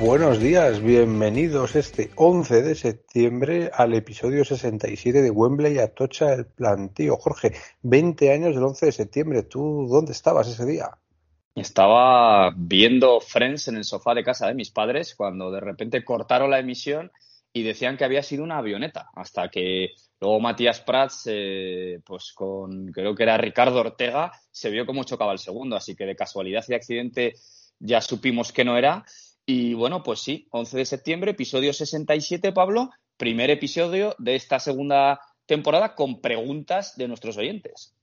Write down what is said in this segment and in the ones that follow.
Buenos días, bienvenidos este 11 de septiembre al episodio 67 de Wembley Atocha el plantío. Jorge, 20 años del 11 de septiembre, ¿tú dónde estabas ese día? Estaba viendo Friends en el sofá de casa de mis padres cuando de repente cortaron la emisión y decían que había sido una avioneta, hasta que luego Matías Prats, eh, pues con creo que era Ricardo Ortega, se vio cómo chocaba el segundo, así que de casualidad y accidente ya supimos que no era. Y bueno, pues sí, 11 de septiembre, episodio 67, Pablo, primer episodio de esta segunda temporada con preguntas de nuestros oyentes.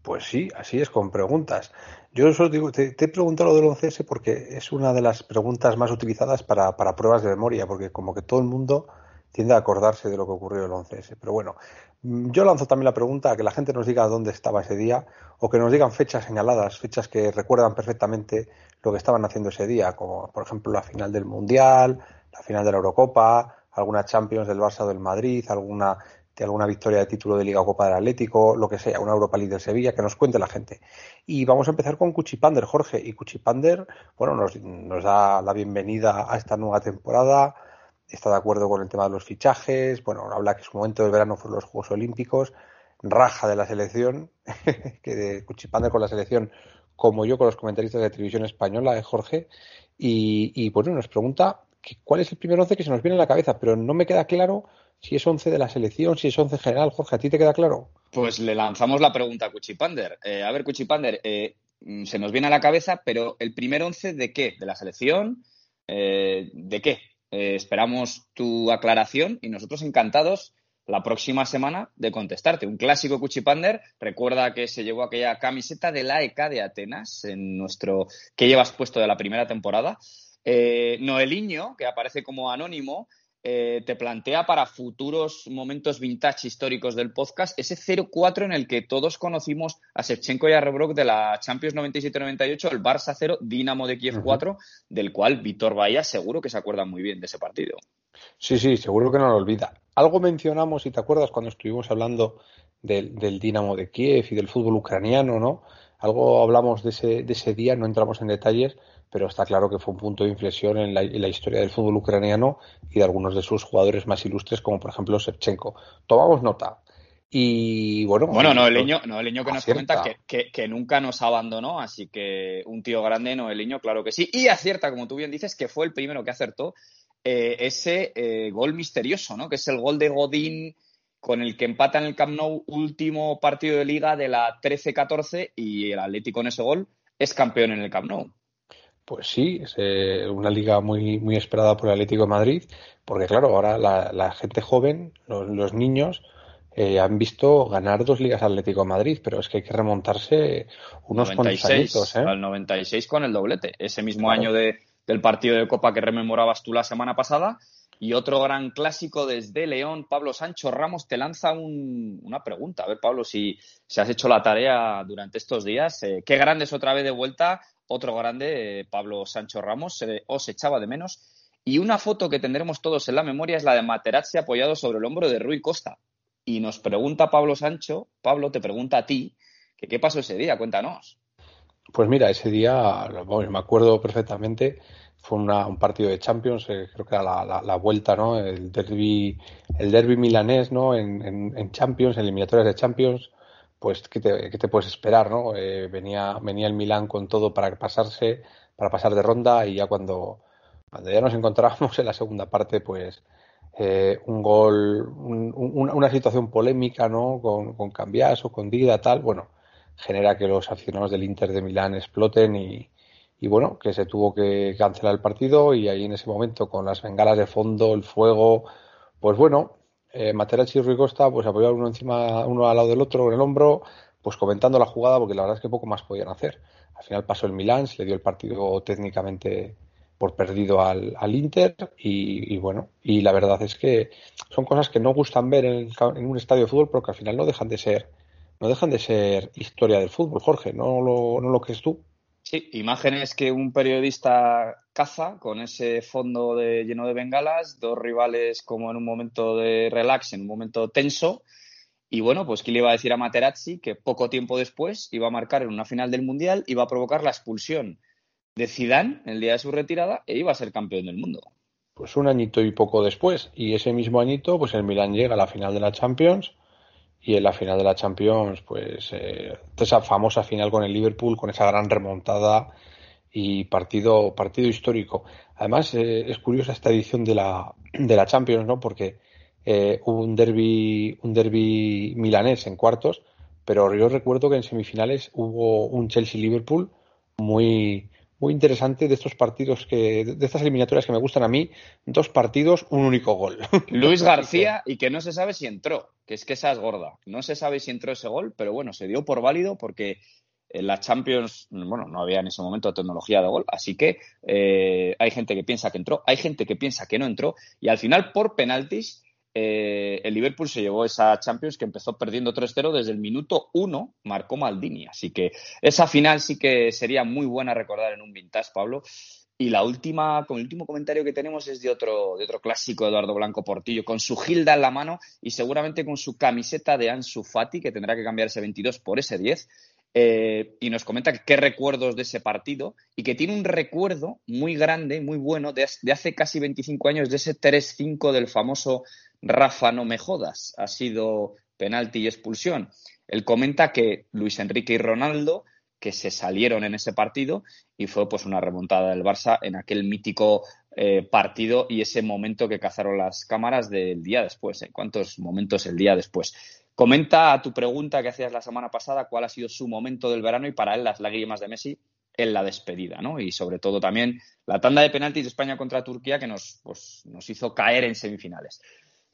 Pues sí, así es, con preguntas. Yo digo, te, te he preguntado lo del 11S porque es una de las preguntas más utilizadas para, para pruebas de memoria, porque como que todo el mundo tiende a acordarse de lo que ocurrió el 11S. Pero bueno, mm, yo lanzo también la pregunta a que la gente nos diga dónde estaba ese día o que nos digan fechas señaladas, fechas que recuerdan perfectamente lo que estaban haciendo ese día, como por ejemplo la final del Mundial, la final de la Eurocopa, alguna Champions del Barça o del Madrid, alguna de alguna victoria de título de Liga o Copa del Atlético, lo que sea, una Europa League del Sevilla, que nos cuente la gente. Y vamos a empezar con Cuchipander, Jorge. Y Cuchipander, bueno, nos, nos da la bienvenida a esta nueva temporada, está de acuerdo con el tema de los fichajes, bueno, habla que su momento del verano fueron los Juegos Olímpicos, raja de la selección, que de con la selección, como yo con los comentaristas de televisión española, eh, Jorge, y, y bueno, nos pregunta que cuál es el primer once que se nos viene a la cabeza, pero no me queda claro si es once de la selección, si es once general, Jorge, ¿a ti te queda claro? Pues le lanzamos la pregunta a Cuchipander. Eh, a ver, Cuchipander, eh, se nos viene a la cabeza, pero ¿el primer once de qué? ¿De la selección? Eh, ¿De qué? Eh, esperamos tu aclaración y nosotros encantados la próxima semana de contestarte. Un clásico Cuchipander. Recuerda que se llevó aquella camiseta de la ECA de Atenas en nuestro que llevas puesto de la primera temporada. Eh, Noeliño, que aparece como anónimo, eh, te plantea para futuros momentos vintage históricos del podcast ese 0-4 en el que todos conocimos a Shevchenko y a Rebrok de la Champions 97-98, el Barça 0, Dinamo de Kiev 4, del cual Víctor Bahía seguro que se acuerda muy bien de ese partido. Sí, sí, seguro que no lo olvida. Algo mencionamos, si te acuerdas, cuando estuvimos hablando del, del Dinamo de Kiev y del fútbol ucraniano, ¿no? Algo hablamos de ese, de ese día, no entramos en detalles, pero está claro que fue un punto de inflexión en la, en la, historia del fútbol ucraniano y de algunos de sus jugadores más ilustres, como por ejemplo Shevchenko. Tomamos nota. Y bueno, bueno Noeliño, Noeliño que nos comenta que, que, que, nunca nos abandonó, así que un tío grande, Noeliño, claro que sí. Y acierta, como tú bien dices, que fue el primero que acertó eh, ese eh, gol misterioso, ¿no? Que es el gol de Godín con el que empata en el Camp Nou último partido de liga de la 13-14 y el Atlético en ese gol es campeón en el Camp Nou. Pues sí, es eh, una liga muy, muy esperada por el Atlético de Madrid, porque claro, ahora la, la gente joven, los, los niños, eh, han visto ganar dos ligas Atlético de Madrid, pero es que hay que remontarse unos 96, añitos, ¿eh? Al 96 con el doblete, ese mismo claro. año de, del partido de Copa que rememorabas tú la semana pasada. Y otro gran clásico desde León, Pablo Sancho Ramos te lanza un, una pregunta. A ver, Pablo, si, si, has hecho la tarea durante estos días. Eh, qué grande es otra vez de vuelta otro grande, Pablo Sancho Ramos, os echaba de menos. Y una foto que tendremos todos en la memoria es la de Materazzi apoyado sobre el hombro de Rui Costa. Y nos pregunta Pablo Sancho, Pablo te pregunta a ti, que qué pasó ese día, cuéntanos. Pues mira, ese día, me acuerdo perfectamente, fue un partido de Champions, eh, creo que era la, vuelta, ¿no? El derby, el derby milanés, ¿no? En, Champions, eliminatorias de Champions, pues ¿qué te, qué te puedes esperar, ¿no? Eh, venía, venía el Milán con todo para pasarse, para pasar de ronda y ya cuando, Cuando ya nos encontrábamos en la segunda parte, pues eh, un gol, un- un- una situación polémica, ¿no? Con, con Cambiaso, con Dida, tal, bueno, genera que los aficionados del Inter de Milán exploten y, y bueno, que se tuvo que cancelar el partido y ahí en ese momento con las bengalas de fondo, el fuego, pues bueno, eh, Materazzi y Costa pues apoyaron uno encima, uno al lado del otro en el hombro, pues comentando la jugada porque la verdad es que poco más podían hacer. Al final pasó el Milán, se le dio el partido técnicamente por perdido al, al Inter y, bueno, y la verdad es que son cosas que no gustan ver en, en un estadio de fútbol porque al final no dejan de ser no dejan de ser historia del fútbol, Jorge, ¿no lo, no lo crees tú? Sí, imágenes que un periodista caza con ese fondo de, lleno de bengalas, dos rivales como en un momento de relax, en un momento tenso. Y bueno, pues ¿qué le iba a decir a Materazzi? Que poco tiempo después iba a marcar en una final del Mundial, iba a provocar la expulsión de Zidane el día de su retirada e iba a ser campeón del mundo. Pues un añito y poco después, y ese mismo añito, pues el Milán llega a la final de la Champions, y en la final de la Champions, pues eh, esa famosa final con el Liverpool, con esa gran remontada y partido, partido histórico. Además, eh, es curiosa esta edición de la, de la Champions, ¿no? Porque eh, hubo un derby, un derby milanés en cuartos, pero yo recuerdo que en semifinales hubo un Chelsea-Liverpool muy, muy interesante de estos partidos que, de estas eliminatorias que me gustan a mí, dos partidos, un único gol. Luis García y que no se sabe si entró, que es que esa es gorda. No se sabe si entró ese gol, pero bueno, se dio por válido porque en la Champions, bueno, no había en ese momento tecnología de gol, así que eh, hay gente que piensa que entró, hay gente que piensa que no entró y al final por penaltis eh, el Liverpool se llevó esa Champions que empezó perdiendo 3-0 desde el minuto 1, marcó Maldini, así que esa final sí que sería muy buena recordar en un vintage, Pablo. Y la última, con el último comentario que tenemos es de otro, de otro clásico, Eduardo Blanco Portillo, con su Gilda en la mano y seguramente con su camiseta de Ansu Fati, que tendrá que cambiar ese 22 por ese 10. eh, y nos comenta qué recuerdos de ese partido y que tiene un recuerdo muy grande, muy bueno, de, de hace casi 25 años, de ese 3-5 del famoso Rafa, no me jodas. Ha sido penalti y expulsión. Él comenta que Luis Enrique y Ronaldo que se salieron en ese partido y fue pues una remontada del Barça en aquel mítico eh, partido y ese momento que cazaron las cámaras del día después. ¿eh? ¿Cuántos momentos el día después? Comenta a tu pregunta que hacías la semana pasada cuál ha sido su momento del verano y para él las lágrimas de Messi en la despedida, ¿no? Y sobre todo también la tanda de penaltis de España contra Turquía que nos, pues, nos hizo caer en semifinales.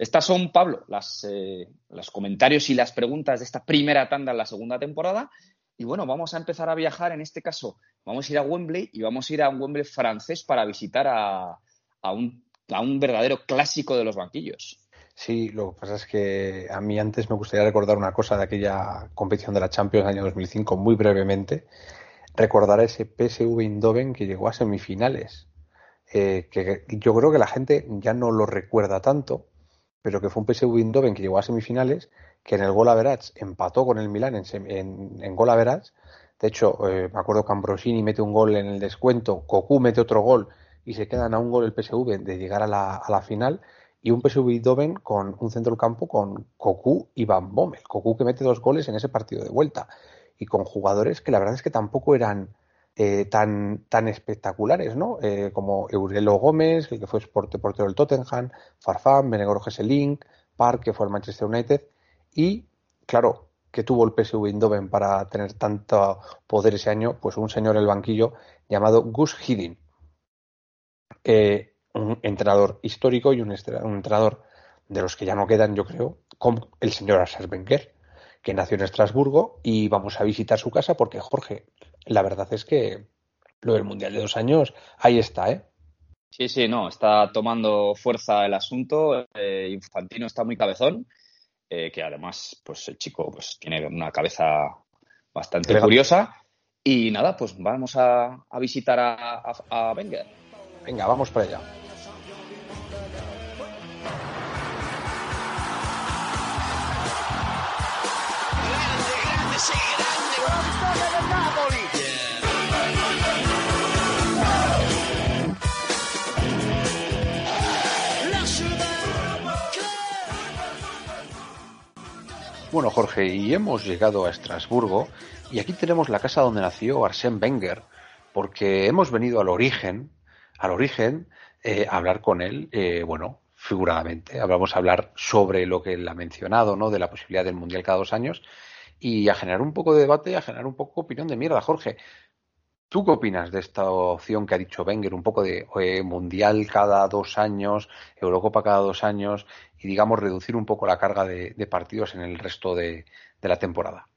Estas son, Pablo, las, eh, los comentarios y las preguntas de esta primera tanda en la segunda temporada. Y bueno, vamos a empezar a viajar, en este caso, vamos a ir a Wembley y vamos a ir a un Wembley francés para visitar a, un verdadero clásico de los banquillos. Sí, lo que pasa es que a mí antes me gustaría recordar una cosa de aquella competición de la Champions del año 2005, muy brevemente. Recordar a ese PSV Eindhoven que llegó a semifinales. Eh, que yo creo que la gente ya no lo recuerda tanto, pero que fue un PSV Eindhoven que llegó a semifinales, que en el gol average empató con el Milan en, en, en gol average. De hecho, eh, me acuerdo que Ambrosini mete un gol en el descuento, Cocu mete otro gol y se quedan a un gol el PSV de llegar a la, a la final. Y un PSV Eindhoven con un centro del campo con Cocu y Van Bommel. Cocu que mete dos goles en ese partido de vuelta. Y con jugadores que la verdad es que tampoco eran eh, tan, tan espectaculares, ¿no? Eh, como Eurelo Gómez, el que fue portero del Tottenham, Farfán, Benegoro Gesselink, Park, que fue el Manchester United. Y, claro, que tuvo el PSV Eindhoven para tener tanto poder ese año, pues un señor en el banquillo llamado Gus Hiddink, eh, un entrenador histórico y un, entrenador de los que ya no quedan, yo creo, como el señor Arsène Wenger, que nació en Estrasburgo y vamos a visitar su casa porque, Jorge, la verdad es que lo del Mundial de dos años, ahí está, ¿eh? Sí, sí, no, está tomando fuerza el asunto. Eh, Infantino está muy cabezón, eh, que además, pues el chico pues, tiene una cabeza bastante Elegante. curiosa. Y nada, pues vamos a, a visitar a, a, a, Wenger. Venga, vamos para allá. Bueno, Jorge, y hemos llegado a Estrasburgo y aquí tenemos la casa donde nació Arsène Wenger, porque hemos venido al origen, al origen eh, hablar con él, eh, bueno, figuradamente. Vamos a hablar sobre lo que él ha mencionado, ¿no? De la posibilidad del Mundial cada dos años y a generar un poco de debate, a generar un poco opinión de mierda, Jorge. ¿Tú qué opinas de esta opción que ha dicho Wenger, un poco de eh, mundial cada dos años, Eurocopa cada dos años y, digamos, reducir un poco la carga de, partidos en el resto de, la temporada?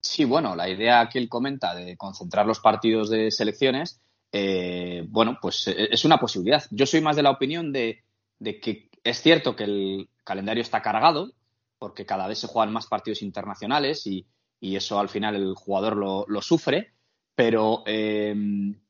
Sí, bueno, la idea que él comenta de concentrar los partidos de selecciones, eh, bueno, pues eh, es una posibilidad. Yo soy más de la opinión de, que es cierto que el calendario está cargado, porque cada vez se juegan más partidos internacionales y, eso al final el jugador lo sufre pero, eh,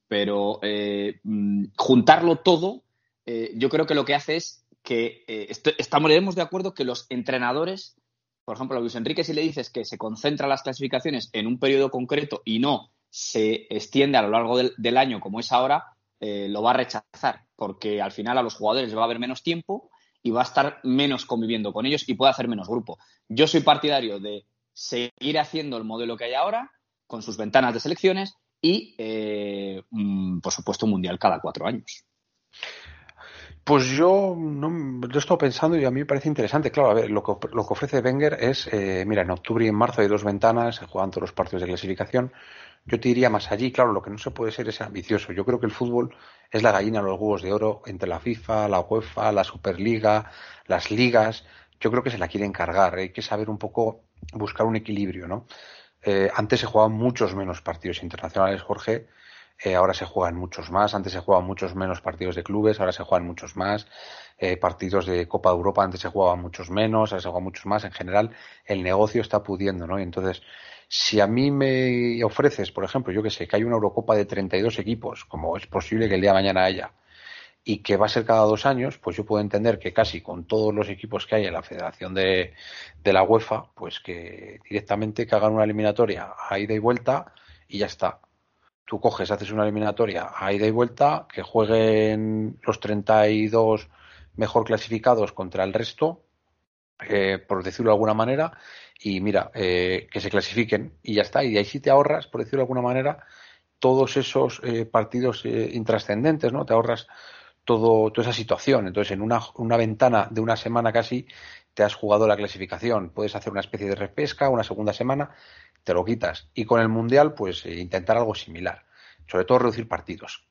pero eh, mm, juntarlo todo, eh, yo creo que lo que hace es que eh, estamos de acuerdo que los entrenadores, por ejemplo, a Luis Enrique, si le dices que se concentra las clasificaciones en un periodo concreto y no se extiende a lo largo del, año como es ahora, eh, lo va a rechazar, porque al final a los jugadores les va a haber menos tiempo y va a estar menos conviviendo con ellos y puede hacer menos grupo. Yo soy partidario de seguir haciendo el modelo que hay ahora, con sus ventanas de selecciones y, eh, mm, por supuesto, un mundial cada cuatro años. Pues yo no he estado pensando y a mí me parece interesante. Claro, a ver, lo que, lo que ofrece Wenger es, eh, mira, en octubre y en marzo hay dos ventanas, se juegan todos los partidos de clasificación. Yo te diría más allí, claro, lo que no se puede ser es ambicioso. Yo creo que el fútbol es la gallina los huevos de oro entre la FIFA, la UEFA, la Superliga, las ligas. Yo creo que se la quieren cargar. Hay que saber un poco buscar un equilibrio, ¿no? Eh, antes se jugaban muchos menos partidos internacionales, Jorge. Eh, ahora se juegan muchos más. Antes se jugaban muchos menos partidos de clubes, ahora se juegan muchos más. Eh, partidos de Copa de Europa antes se jugaban muchos menos, ahora se juegan muchos más. En general, el negocio está pudiendo, ¿no? Y entonces, si a mí me ofreces, por ejemplo, yo que sé, que hay una Eurocopa de 32 equipos, como es posible que el día de mañana haya, y que va a ser cada dos años, pues yo puedo entender que casi con todos los equipos que hay en la Federación de, de la UEFA, pues que directamente que hagan una eliminatoria a ida y vuelta y ya está. Tú coges, haces una eliminatoria a ida y vuelta, que jueguen los 32 mejor clasificados contra el resto, eh, por decirlo de alguna manera, y mira, eh, que se clasifiquen y ya está. Y ahí sí te ahorras, por decirlo de alguna manera, todos esos eh, partidos eh, intrascendentes, ¿no? Te ahorras todo, toda esa situación. Entonces, en una, una ventana de una semana casi, te has jugado la clasificación. Puedes hacer una especie de repesca, una segunda semana, te lo quitas. Y con el Mundial, pues eh, intentar algo similar. Sobre todo reducir partidos.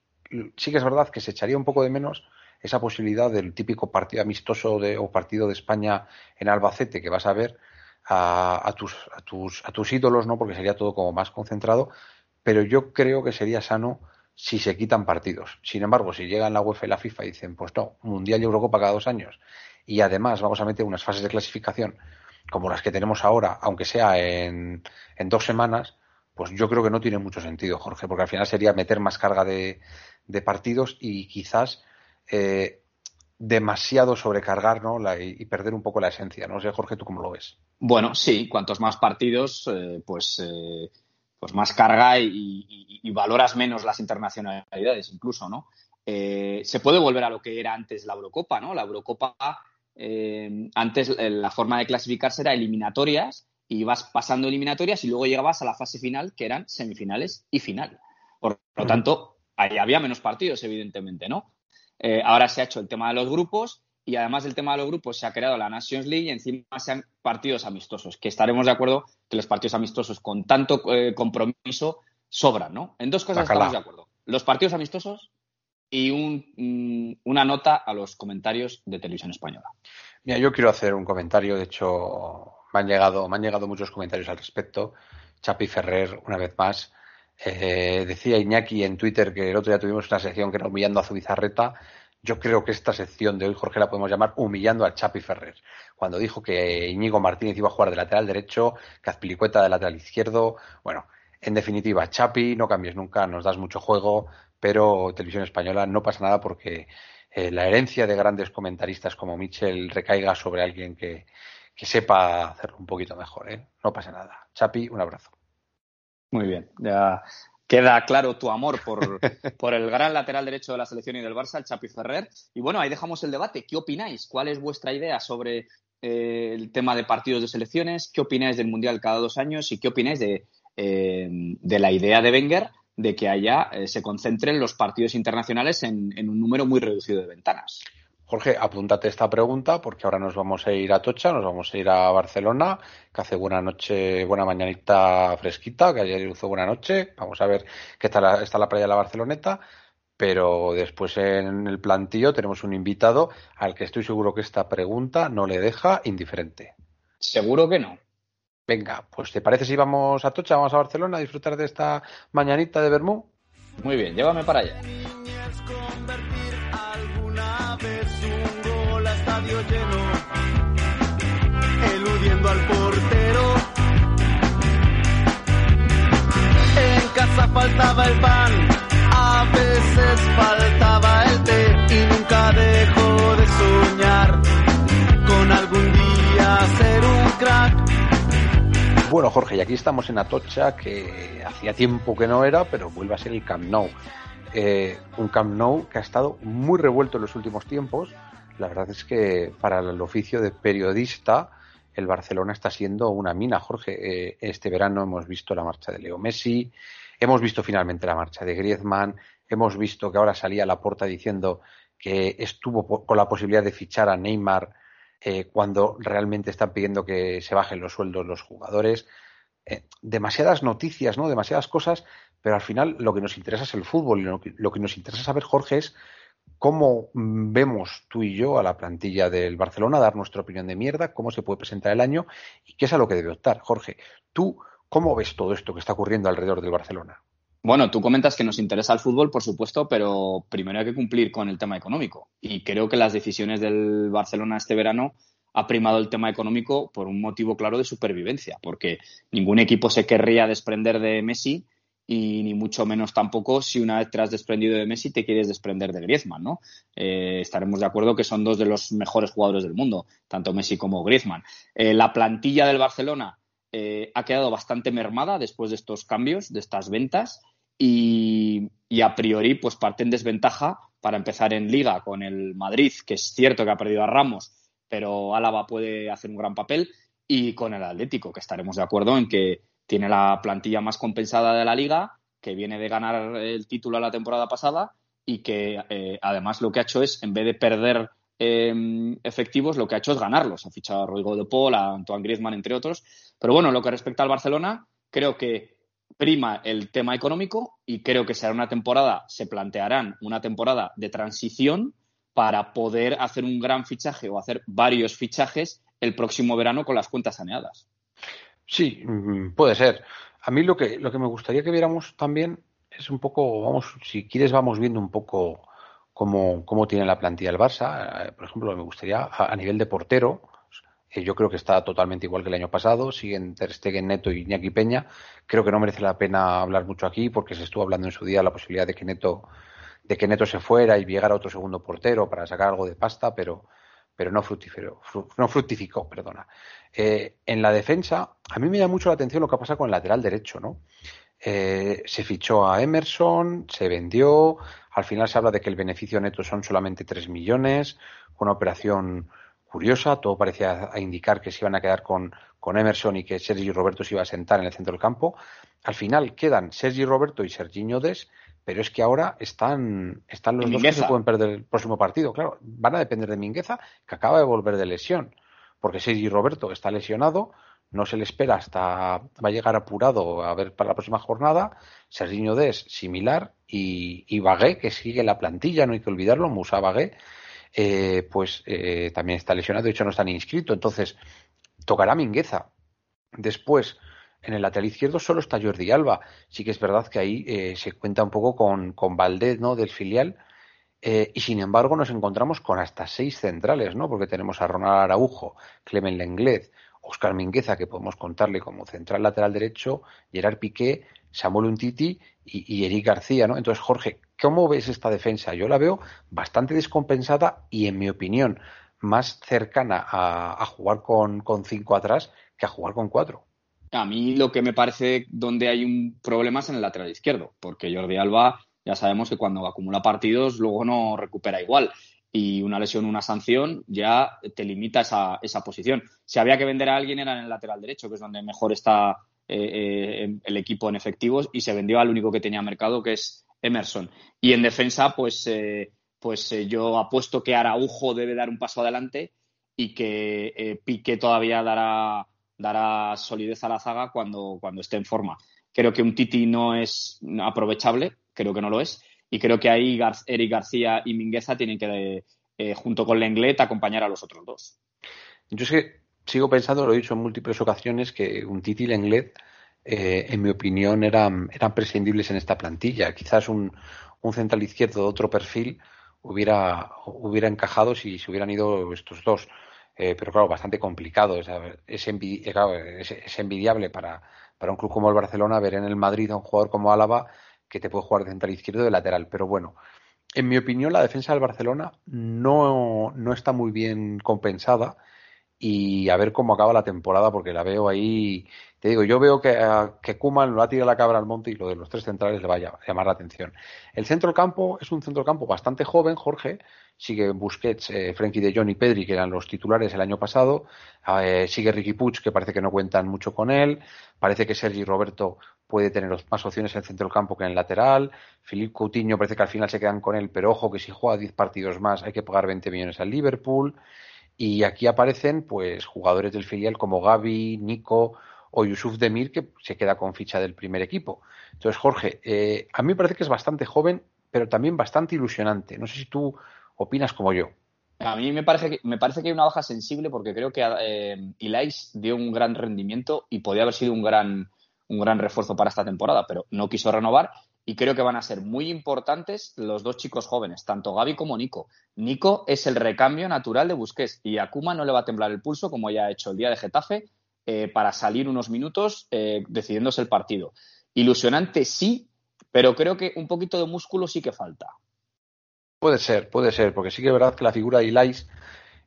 Sí que es verdad que se echaría un poco de menos esa posibilidad del típico partido amistoso de, o partido de España en Albacete que vas a ver a, a, tus, a, tus, a tus ídolos, ¿no? Porque sería todo como más concentrado. Pero yo creo que sería sano si se quitan partidos. Sin embargo, si llegan la UEFA y la FIFA y dicen, pues no, Mundial y Eurocopa cada dos años, y además vamos a meter unas fases de clasificación como las que tenemos ahora, aunque sea en, en dos semanas, pues yo creo que no tiene mucho sentido, Jorge, porque al final sería meter más carga de, de partidos y quizás eh, demasiado sobrecargar ¿no? Y, perder un poco la esencia. No sé, Jorge, ¿tú cómo lo ves? Bueno, sí, cuantos más partidos, eh, pues eh, pues más carga y, y, y, valoras menos las internacionalidades incluso, ¿no? Eh, se puede volver a lo que era antes la Eurocopa, ¿no? La Eurocopa, eh, antes eh, la forma de clasificarse era eliminatorias, y ibas pasando eliminatorias y luego llegabas a la fase final, que eran semifinales y final. Por lo tanto, ahí había menos partidos, evidentemente, ¿no? Eh, ahora se ha hecho el tema de los grupos y además del tema de los grupos se ha creado la Nations League y encima sean partidos amistosos, que estaremos de acuerdo que los partidos amistosos con tanto eh, compromiso sobran, ¿no? En dos cosas Bacala. estamos de acuerdo. Los partidos amistosos y un, mm, una nota a los comentarios de televisión española. Mira, yo quiero hacer un comentario, de hecho me han llegado, me han llegado muchos comentarios al respecto. Chapi Ferrer, una vez más, eh, decía Iñaki en Twitter que el otro día tuvimos una sección que era humillando a Zubizarreta yo creo que esta sección de hoy, Jorge, la podemos llamar humillando al Chapi Ferrer. Cuando dijo que Íñigo Martínez iba a jugar de lateral derecho, que Azpilicueta de lateral izquierdo. Bueno, en definitiva, Chapi, no cambies nunca, nos das mucho juego, pero Televisión Española no pasa nada porque eh, la herencia de grandes comentaristas como Mitchell recaiga sobre alguien que, que sepa hacerlo un poquito mejor. ¿eh? No pasa nada. Chapi, un abrazo. Muy bien. Ya queda claro tu amor por, por, el gran lateral derecho de la selección y del Barça, el Chapi Ferrer. Y bueno, ahí dejamos el debate. ¿Qué opináis? ¿Cuál es vuestra idea sobre eh, el tema de partidos de selecciones? ¿Qué opináis del Mundial cada dos años? ¿Y qué opináis de, eh, de la idea de Wenger de que haya eh, se concentren los partidos internacionales en, en un número muy reducido de ventanas. Jorge, apúntate esta pregunta porque ahora nos vamos a ir a Tocha, nos vamos a ir a Barcelona, que hace buena noche, buena mañanita fresquita, que ayer hizo buena noche. Vamos a ver qué tal está la playa de la Barceloneta. Pero después en el plantillo tenemos un invitado al que estoy seguro que esta pregunta no le deja indiferente. Seguro que no. Venga, pues ¿te parece si vamos a Tocha, vamos a Barcelona a disfrutar de esta mañanita de Bermú? Muy bien, llévame para allá. Casa faltaba el pan, a veces faltaba el té y nunca dejó de soñar con algún día ser un crack. Bueno, Jorge, y aquí estamos en Atocha, que hacía tiempo que no era, pero vuelve a ser el Camp Nou. Eh, un Camp Nou que ha estado muy revuelto en los últimos tiempos. La verdad es que para el oficio de periodista, el Barcelona está siendo una mina, Jorge. Eh, este verano hemos visto la marcha de Leo Messi, hemos visto finalmente la marcha de Griezmann, hemos visto que ahora salía la porta diciendo que estuvo con la posibilidad de fichar a Neymar eh, cuando realmente están pidiendo que se bajen los sueldos los jugadores. Eh, demasiadas noticias, ¿no? Demasiadas cosas, pero al final lo que nos interesa es el fútbol y lo que, lo que nos interesa saber, Jorge, es cómo vemos tú y yo a la plantilla del Barcelona, dar nuestra opinión de mierda, cómo se puede presentar el año y qué es a lo que debe optar. Jorge, ¿tú cómo ves todo esto que está ocurriendo alrededor del Barcelona? Bueno, tú comentas que nos interesa el fútbol, por supuesto, pero primero hay que cumplir con el tema económico. Y creo que las decisiones del Barcelona este verano ha primado el tema económico por un motivo claro de supervivencia, porque ningún equipo se querría desprender de Messi y ni mucho menos tampoco si una vez te has desprendido de Messi te quieres desprender de Griezmann, ¿no? Eh, estaremos de acuerdo que son dos de los mejores jugadores del mundo, tanto Messi como Griezmann. Eh, la plantilla del Barcelona eh, ha quedado bastante mermada después de estos cambios, de estas ventas, y, a priori pues parte en desventaja para empezar en liga con el Madrid, que es cierto que ha perdido a Ramos, pero Álava puede hacer un gran papel, y con el Atlético, que estaremos de acuerdo en que tiene la plantilla más compensada de la liga, que viene de ganar el título la temporada pasada y que eh, además lo que ha hecho es, en vez de perder eh, efectivos, lo que ha hecho es ganarlos. Ha fichado a Rodrigo de Paul, a Antoine Griezmann, entre otros. Pero bueno, lo que respecta al Barcelona, creo que prima el tema económico y creo que será una temporada, se plantearán una temporada de transición para poder hacer un gran fichaje o hacer varios fichajes el próximo verano con las cuentas saneadas. Sí, mm, puede ser. A mí lo que, lo que me gustaría que viéramos también es un poco, vamos, si quieres vamos viendo un poco cómo, cómo tiene la plantilla el Barça. Eh, por ejemplo, me gustaría a, nivel de portero, eh, yo creo que está totalmente igual que el año pasado, siguen Ter Stegen, Neto y Iñaki Peña. Creo que no merece la pena hablar mucho aquí porque se estuvo hablando en su día la posibilidad de que Neto, de que Neto se fuera y llegara otro segundo portero para sacar algo de pasta, pero pero no fructificó, no fructificó perdona. Eh, en la defensa, a mí me llama mucho la atención lo que pasa con el lateral derecho, ¿no? Eh, se fichó a Emerson, se vendió, al final se habla de que el beneficio neto son solamente 3 millones, una operación curiosa, todo parecía indicar que se iban a quedar con, con Emerson y que Sergi Roberto se iba a sentar en el centro del campo. Al final quedan Sergi Roberto y Serginho Des, pero es que ahora están, están los dos que se pueden perder el próximo partido. Claro, van a depender de Mingueza, que acaba de volver de lesión, porque Sergi Roberto está lesionado, no se le espera hasta va a llegar apurado a ver para la próxima jornada. Serginho Des, similar, y, y Bagué, que sigue la plantilla, no hay que olvidarlo, Musa Bagué, eh, pues eh, también está lesionado, de hecho no está ni inscrito, entonces tocará Mingueza. Después, en el lateral izquierdo solo está Jordi Alba. Sí que es verdad que ahí eh, se cuenta un poco con, con Valdez, ¿no? Del filial. Y sin embargo nos encontramos con hasta seis centrales, ¿no? Porque tenemos a Ronald Araujo, Clemen Lenglet, Oscar Mingueza, que podemos contarle como central lateral derecho, Gerard Piqué, Samuel Untiti y, Eric García, ¿no? Entonces, Jorge, ¿cómo ves esta defensa? Yo la veo bastante descompensada y, en mi opinión, más cercana a, a jugar con, con cinco atrás que a jugar con cuatro. A mí lo que me parece donde hay un problema es en el lateral izquierdo, porque Jordi Alba ya sabemos que cuando acumula partidos luego no recupera igual. Y una lesión, una sanción, ya te limita esa, esa posición. Si había que vender a alguien era en el lateral derecho, que es donde mejor está eh, el equipo en efectivos y se vendió al único que tenía mercado, que es Emerson. Y en defensa, pues, pues yo apuesto que Araujo debe dar un paso adelante y que Pique todavía dará, dará solidez a la zaga cuando, cuando esté en forma. Creo que un Titi no es aprovechable, creo que no lo es, y creo que ahí Eric García y Mingueza tienen que, eh, junto con Lenglet, acompañar a los otros dos. Yo es que sigo pensando, lo he dicho en múltiples ocasiones, que un Titi y Lenglet, eh, en mi opinión, eran, eran prescindibles en esta plantilla. Quizás un, un central izquierdo de otro perfil hubiera, hubiera encajado si se hubieran ido estos dos. Eh, pero claro, bastante complicado. Es, es, envidiable para, para un club como el Barcelona ver en el Madrid a un jugador como Álava que te puede jugar de central izquierdo de lateral. Pero bueno, en mi opinión, la defensa del Barcelona no, no está muy bien compensada y a ver cómo acaba la temporada porque la veo ahí. Te digo, yo veo que, que Kuman lo ha tirado la cabra al monte y lo de los tres centrales le va a llamar la atención. El centro del campo es un centro del campo bastante joven, Jorge, sigue Busquets, eh, de Jong y Pedri, que eran los titulares el año pasado, eh, sigue Ricky Puig, que parece que no cuentan mucho con él, parece que Sergi Roberto puede tener más opciones en el centro del campo que en el lateral, Filipe Coutinho parece que al final se quedan con él, pero ojo que si juega 10 partidos más hay que pagar 20 millones al Liverpool, y aquí aparecen pues jugadores del filial como Gaby, Nico o Yusuf Demir, que se queda con ficha del primer equipo. Entonces, Jorge, eh, a mí me parece que es bastante joven, pero también bastante ilusionante. No sé si tú opinas como yo. A mí me parece que, me parece que hay una baja sensible porque creo que eh, Ilais dio un gran rendimiento y podía haber sido un gran, un gran refuerzo para esta temporada, pero no quiso renovar y creo que van a ser muy importantes los dos chicos jóvenes, tanto Gaby como Nico. Nico es el recambio natural de Busquets y a Kuma no le va a temblar el pulso como ya ha hecho el día de Getafe eh, para salir unos minutos eh, decidiéndose el partido. Ilusionante sí, pero creo que un poquito de músculo sí que falta. Puede ser, puede ser, porque sí que es verdad que la figura de Ilais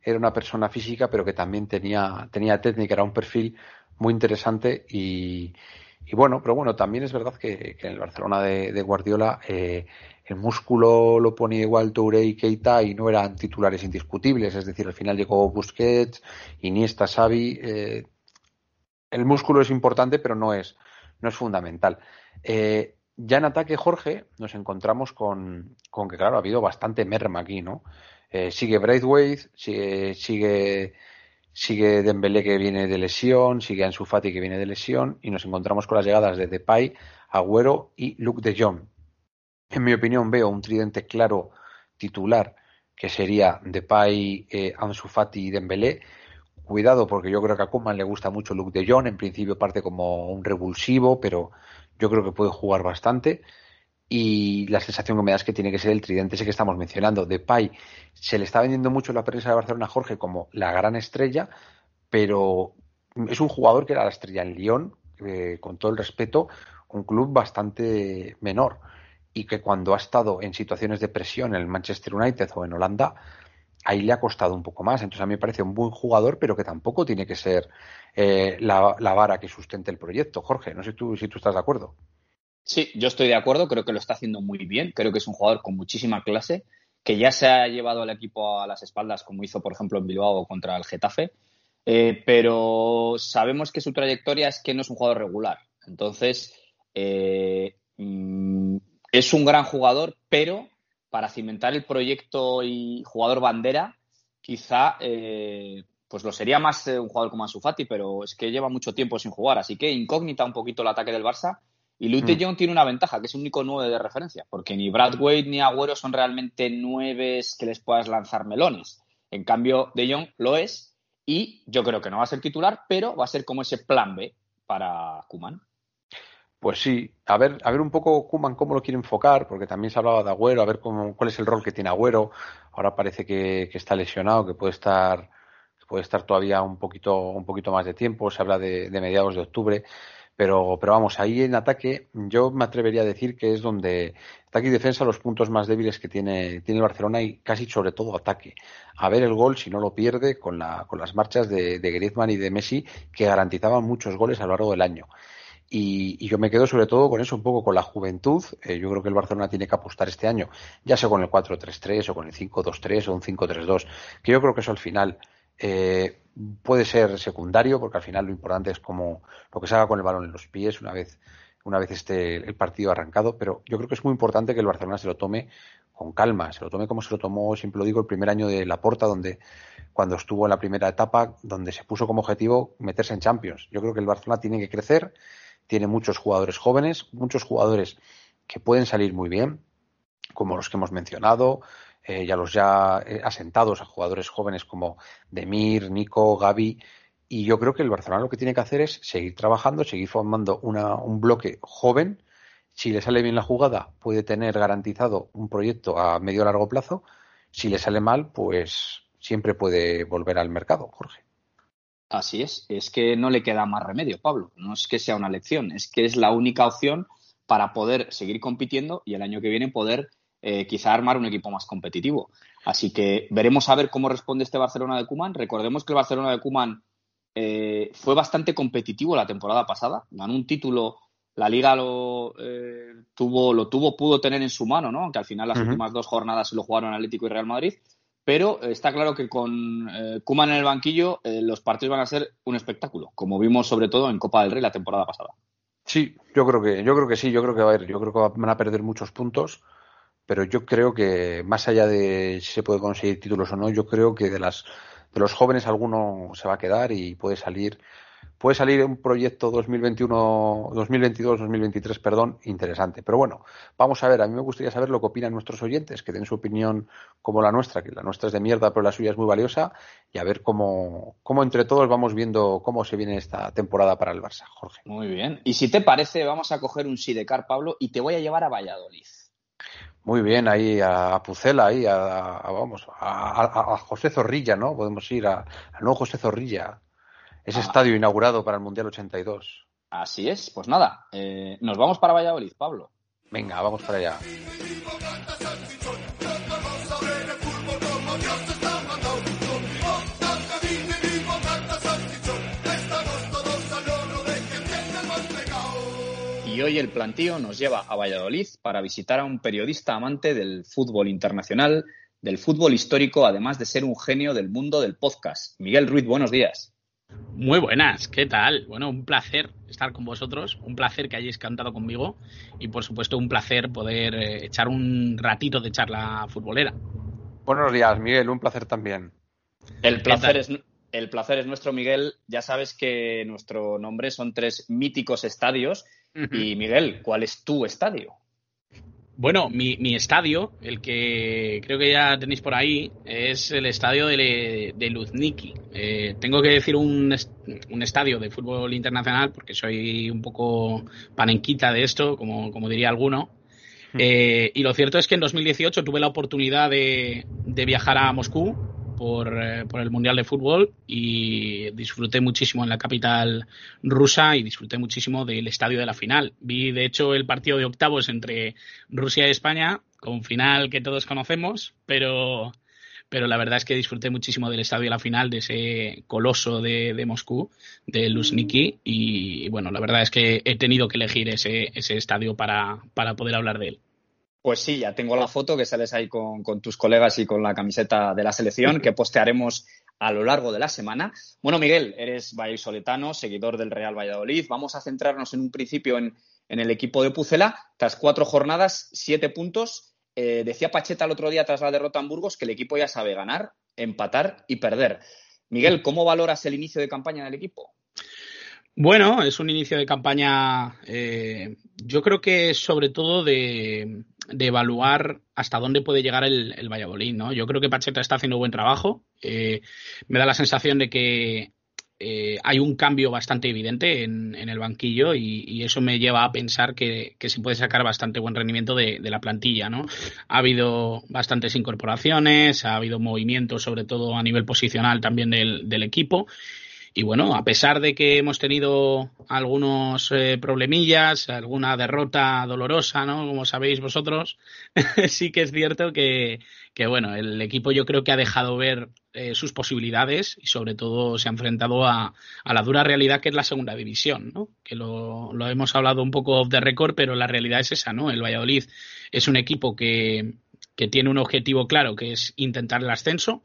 era una persona física, pero que también tenía, tenía técnica, era un perfil muy interesante y, bueno, pero bueno, también es verdad que, en el Barcelona de, Guardiola eh, el músculo lo ponía igual Touré y Keita y no eran titulares indiscutibles, es decir, al final llegó Busquets, Iniesta, Xavi, eh, el músculo es importante, pero no es, no es fundamental. Eh, ya en ataque, Jorge, nos encontramos con, que, claro, ha habido bastante merma aquí, ¿no? Eh, sigue Braithwaite, sigue, sigue Dembélé que viene de lesión, sigue Ansu Fati que viene de lesión y nos encontramos con las llegadas de Depay, Agüero y Luke de Jong. En mi opinión veo un tridente claro titular que sería Depay, eh, Ansu Fati y Dembélé. Cuidado porque yo creo que a Koeman le gusta mucho Luke de Jong, en principio parte como un revulsivo, pero yo creo que puede jugar bastante y la sensación que me da es que tiene que ser el tridente ese que estamos mencionando. De Pai se le está vendiendo mucho la prensa de Barcelona Jorge como la gran estrella, pero es un jugador que era la estrella en Lyon, eh, con todo el respeto, un club bastante menor y que cuando ha estado en situaciones de presión en el Manchester United o en Holanda, ahí le ha costado un poco más. Entonces a mí me parece un buen jugador, pero que tampoco tiene que ser eh, la, vara que sustente el proyecto. Jorge, no sé tú, si tú estás de acuerdo. Sí, yo estoy de acuerdo, creo que lo está haciendo muy bien, creo que es un jugador con muchísima clase, que ya se ha llevado al equipo a las espaldas, como hizo, por ejemplo, en Bilbao contra el Getafe, eh, pero sabemos que su trayectoria es que no es un jugador regular. Entonces, eh, mm, es un gran jugador, pero para cimentar el proyecto y jugador bandera, quizá eh, pues lo sería más un jugador como Ansu Fati, pero es que lleva mucho tiempo sin jugar, así que incógnita un poquito el ataque del Barça. Y Luis de mm. Jong tiene una ventaja, que es un único nueve de referencia, porque ni Brad Wade ni Agüero son realmente nueves que les puedas lanzar melones. En cambio, de Jong lo es, y yo creo que no va a ser titular, pero va a ser como ese plan B para Kuman. Pues sí, a ver, a ver un poco Kuman cómo lo quiere enfocar, porque también se hablaba de Agüero, a ver cómo, cuál es el rol que tiene Agüero. Ahora parece que, está lesionado, que puede estar, puede estar todavía un poquito, un poquito más de tiempo. Se habla de, mediados de octubre, pero, pero vamos, ahí en ataque yo me atrevería a decir que es donde ataque y defensa los puntos más débiles que tiene, tiene el Barcelona y casi sobre todo ataque. A ver el gol si no lo pierde con, la, con las marchas de, de Griezmann y de Messi que garantizaban muchos goles a lo largo del año. Y, yo me quedo sobre todo con eso, un poco con la juventud. Eh, yo creo que el Barcelona tiene que apostar este año, ya sea con el 4-3-3 o con el 5-2-3 o un 5-3-2, que yo creo que eso al final eh, puede ser secundario, porque al final lo importante es como lo que se haga con el balón en los pies una vez, una vez esté el partido arrancado, pero yo creo que es muy importante que el Barcelona se lo tome con calma, se lo tome como se lo tomó, siempre lo digo, el primer año de Laporta, donde cuando estuvo en la primera etapa, donde se puso como objetivo meterse en Champions. Yo creo que el Barcelona tiene que crecer, tiene muchos jugadores jóvenes, muchos jugadores que pueden salir muy bien, como los que hemos mencionado, eh, y a los ya eh, asentados, a jugadores jóvenes como Demir, Nico, Gaby. Y yo creo que el Barcelona lo que tiene que hacer es seguir trabajando, seguir formando una, un bloque joven. Si le sale bien la jugada, puede tener garantizado un proyecto a medio largo plazo. Si le sale mal, pues siempre puede volver al mercado, Jorge. Así es, es que no le queda más remedio, Pablo. No es que sea una lección, es que es la única opción para poder seguir compitiendo y el año que viene poder eh, quizá armar un equipo más competitivo. Así que veremos a ver cómo responde este Barcelona de Kuman. Recordemos que el Barcelona de Kuman eh, fue bastante competitivo la temporada pasada, ganó un título, la liga lo eh, tuvo, lo tuvo, pudo tener en su mano, ¿no? Aunque al final las últimas dos jornadas se lo jugaron Atlético y Real Madrid. Pero está claro que con Kuman en el banquillo los partidos van a ser un espectáculo, como vimos sobre todo en Copa del Rey la temporada pasada. Sí, yo creo que, yo creo que sí, yo creo que va a yo creo que van a perder muchos puntos pero yo creo que más allá de si se puede conseguir títulos o no, yo creo que de las de los jóvenes alguno se va a quedar y puede salir puede salir un proyecto 2021 2022 2023 perdón interesante. Pero bueno vamos a ver a mí me gustaría saber lo que opinan nuestros oyentes que den su opinión como la nuestra que la nuestra es de mierda pero la suya es muy valiosa y a ver cómo cómo entre todos vamos viendo cómo se viene esta temporada para el Barça. Jorge. Muy bien. Y si te parece vamos a coger un sidecar Pablo y te voy a llevar a Valladolid muy bien, ahí a Pucela, ahí a, vamos, a, José Zorrilla, ¿no? Podemos ir a, nuevo José Zorrilla, ese ah. estadio inaugurado para el Mundial 82. Así es, pues nada, eh, nos vamos para Valladolid, Pablo. Venga, vamos para allá. Y hoy el plantío nos lleva a Valladolid para visitar a un periodista amante del fútbol internacional, del fútbol histórico, además de ser un genio del mundo del podcast. Miguel Ruiz, buenos días. Muy buenas, ¿qué tal? Bueno, un placer estar con vosotros, un placer que hayáis cantado conmigo y por supuesto un placer poder eh, echar un ratito de charla futbolera. Buenos días, Miguel, un placer también. El placer es, el placer es nuestro, Miguel. Ya sabes que nuestro nombre son tres míticos estadios y Miguel, ¿cuál es tu estadio? Bueno, mi, estadio, el que creo que ya tenéis por ahí, es el estadio de, de Luzniki. Eh, tengo que decir un, un, estadio de fútbol internacional porque soy un poco panenquita de esto, como, como diría alguno. Eh, y lo cierto es que en 2018 tuve la oportunidad de, de viajar a Moscú eh, por, el Mundial de Fútbol y disfruté muchísimo en la capital rusa y disfruté muchísimo del estadio de la final. Vi, de hecho, el partido de octavos entre Rusia y España, con final que todos conocemos, pero, pero la verdad es que disfruté muchísimo del estadio de la final, de ese coloso de, Moscú, de Luzhniki, y bueno, la verdad es que he tenido que elegir ese, ese estadio para, para poder hablar de él. Pues sí, ya tengo la foto que sales ahí con, tus colegas y con la camiseta de la selección que postearemos a lo largo de la semana. Bueno, Miguel, eres vallisoletano, seguidor del Real Valladolid. Vamos a centrarnos en un principio en, el equipo de Pucela. Tras cuatro jornadas, siete puntos. Eh, decía Pacheta el otro día tras la derrota en Burgos que el equipo ya sabe ganar, empatar y perder. Miguel, ¿cómo valoras el inicio de campaña del equipo? Bueno, es un inicio de campaña, eh, yo creo que sobre todo de, evaluar hasta dónde puede llegar el, Valladolid, ¿no? Yo creo que Pacheta está haciendo buen trabajo. Eh, me da la sensación de que eh, hay un cambio bastante evidente en, el banquillo y, eso me lleva a pensar que, se puede sacar bastante buen rendimiento de, la plantilla, ¿no? Ha habido bastantes incorporaciones, ha habido movimientos, sobre todo a nivel posicional también del, del equipo y bueno, a pesar de que hemos tenido algunos eh, problemillas, alguna derrota dolorosa, ¿no? Como sabéis vosotros, sí que es cierto que, que, bueno, el equipo yo creo que ha dejado ver eh, sus posibilidades y sobre todo se ha enfrentado a, a, la dura realidad que es la segunda división, ¿no? Que lo, lo hemos hablado un poco off the record, pero la realidad es esa, ¿no? El Valladolid es un equipo que, que tiene un objetivo claro, que es intentar el ascenso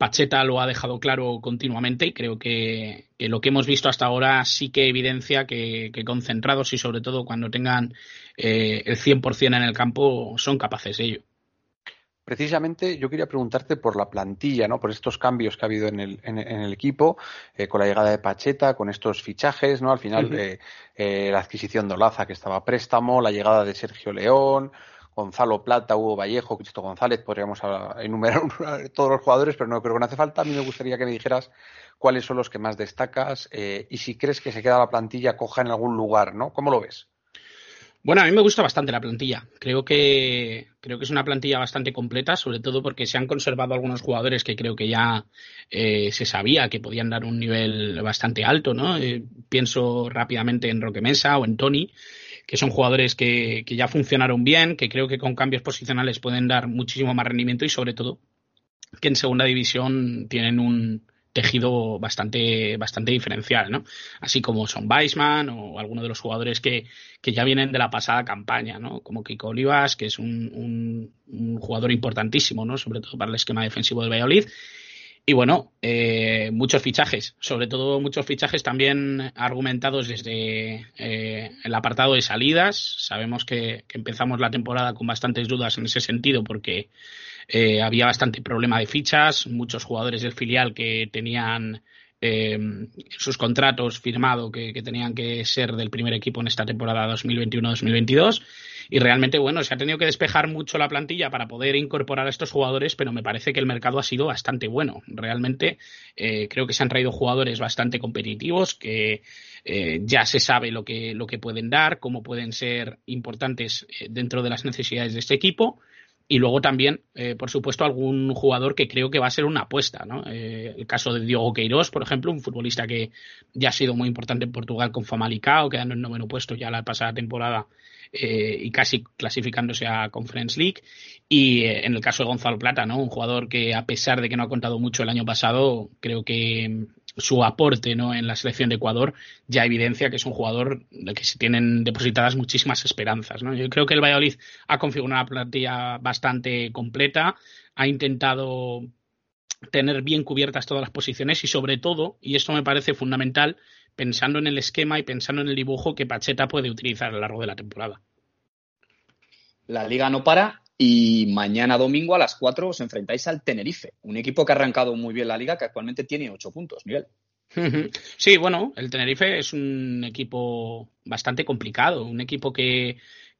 Pacheta lo ha dejado claro continuamente y creo que, lo que hemos visto hasta ahora sí que evidencia que, concentrados y sobre todo cuando tengan eh, el 100% en el campo son capaces de ello. Precisamente yo quería preguntarte por la plantilla, ¿no? por estos cambios que ha habido en el, en, el equipo, eh, con la llegada de Pacheta, con estos fichajes, ¿no? al final eh, la adquisición de Olaza que estaba a préstamo, la llegada de Sergio León, Gonzalo Plata, Hugo Vallejo, Cristo González, podríamos enumerar todos los jugadores, pero no creo que hace falta. A mí me gustaría que me dijeras cuáles son los que más destacas y si crees que se queda la plantilla coja en algún lugar, ¿no? ¿Cómo lo ves? Bueno, a mí me gusta bastante la plantilla. Creo que, creo que es una plantilla bastante completa, sobre todo porque se han conservado algunos jugadores que creo que ya eh, se sabía que podían dar un nivel bastante alto, ¿no? Eh, pienso rápidamente en Roque Mesa o en Tony, que son jugadores que, que ya funcionaron bien, que creo que con cambios posicionales pueden dar muchísimo más rendimiento y sobre todo que en segunda división tienen un, tejido bastante, bastante diferencial, ¿no? Así como son Weisman o algunos de los jugadores que, que, ya vienen de la pasada campaña, ¿no? Como Kiko Olivas, que es un, jugador importantísimo, ¿no? Sobre todo para el esquema defensivo del Valladolid. Y bueno, eh, muchos fichajes, sobre todo muchos fichajes también argumentados desde eh, el apartado de salidas. Sabemos que, que empezamos la temporada con bastantes dudas en ese sentido porque eh, había bastante problema de fichas, muchos jugadores del filial que tenían eh, sus contratos firmado que, tenían que ser del primer equipo en esta temporada 2021-2022 y realmente bueno se ha tenido que despejar mucho la plantilla para poder incorporar a estos jugadores pero me parece que el mercado ha sido bastante bueno. Realmente eh, creo que se han traído jugadores bastante competitivos que ya se sabe lo que lo que pueden dar cómo pueden ser importantes dentro de las necesidades de este equipo y luego también, eh, por supuesto, algún jugador que creo que va a ser una apuesta. ¿no? Eh, el caso de Diogo Queiroz, por ejemplo, un futbolista que ya ha sido muy importante en Portugal con Famalicao, quedando en noveno puesto ya la pasada temporada eh, y casi clasificándose a Conference League. Y en el caso de Gonzalo Plata, ¿no? un jugador que a pesar de que no ha contado mucho el año pasado, creo que su aporte ¿no? en la selección de Ecuador ya evidencia que es un jugador del que se tienen depositadas muchísimas esperanzas. ¿no? Yo creo que el Valladolid ha configurado una plantilla bastante completa, ha intentado tener bien cubiertas todas las posiciones y sobre todo, y esto me parece fundamental, pensando en el esquema y pensando en el dibujo que Pacheta puede utilizar a lo largo de la temporada. La liga no para y mañana domingo a las 4 os enfrentáis al Tenerife, un equipo que ha arrancado muy bien la liga, que actualmente tiene 8 puntos, Miguel. Sí, bueno, el Tenerife es un equipo bastante complicado, un equipo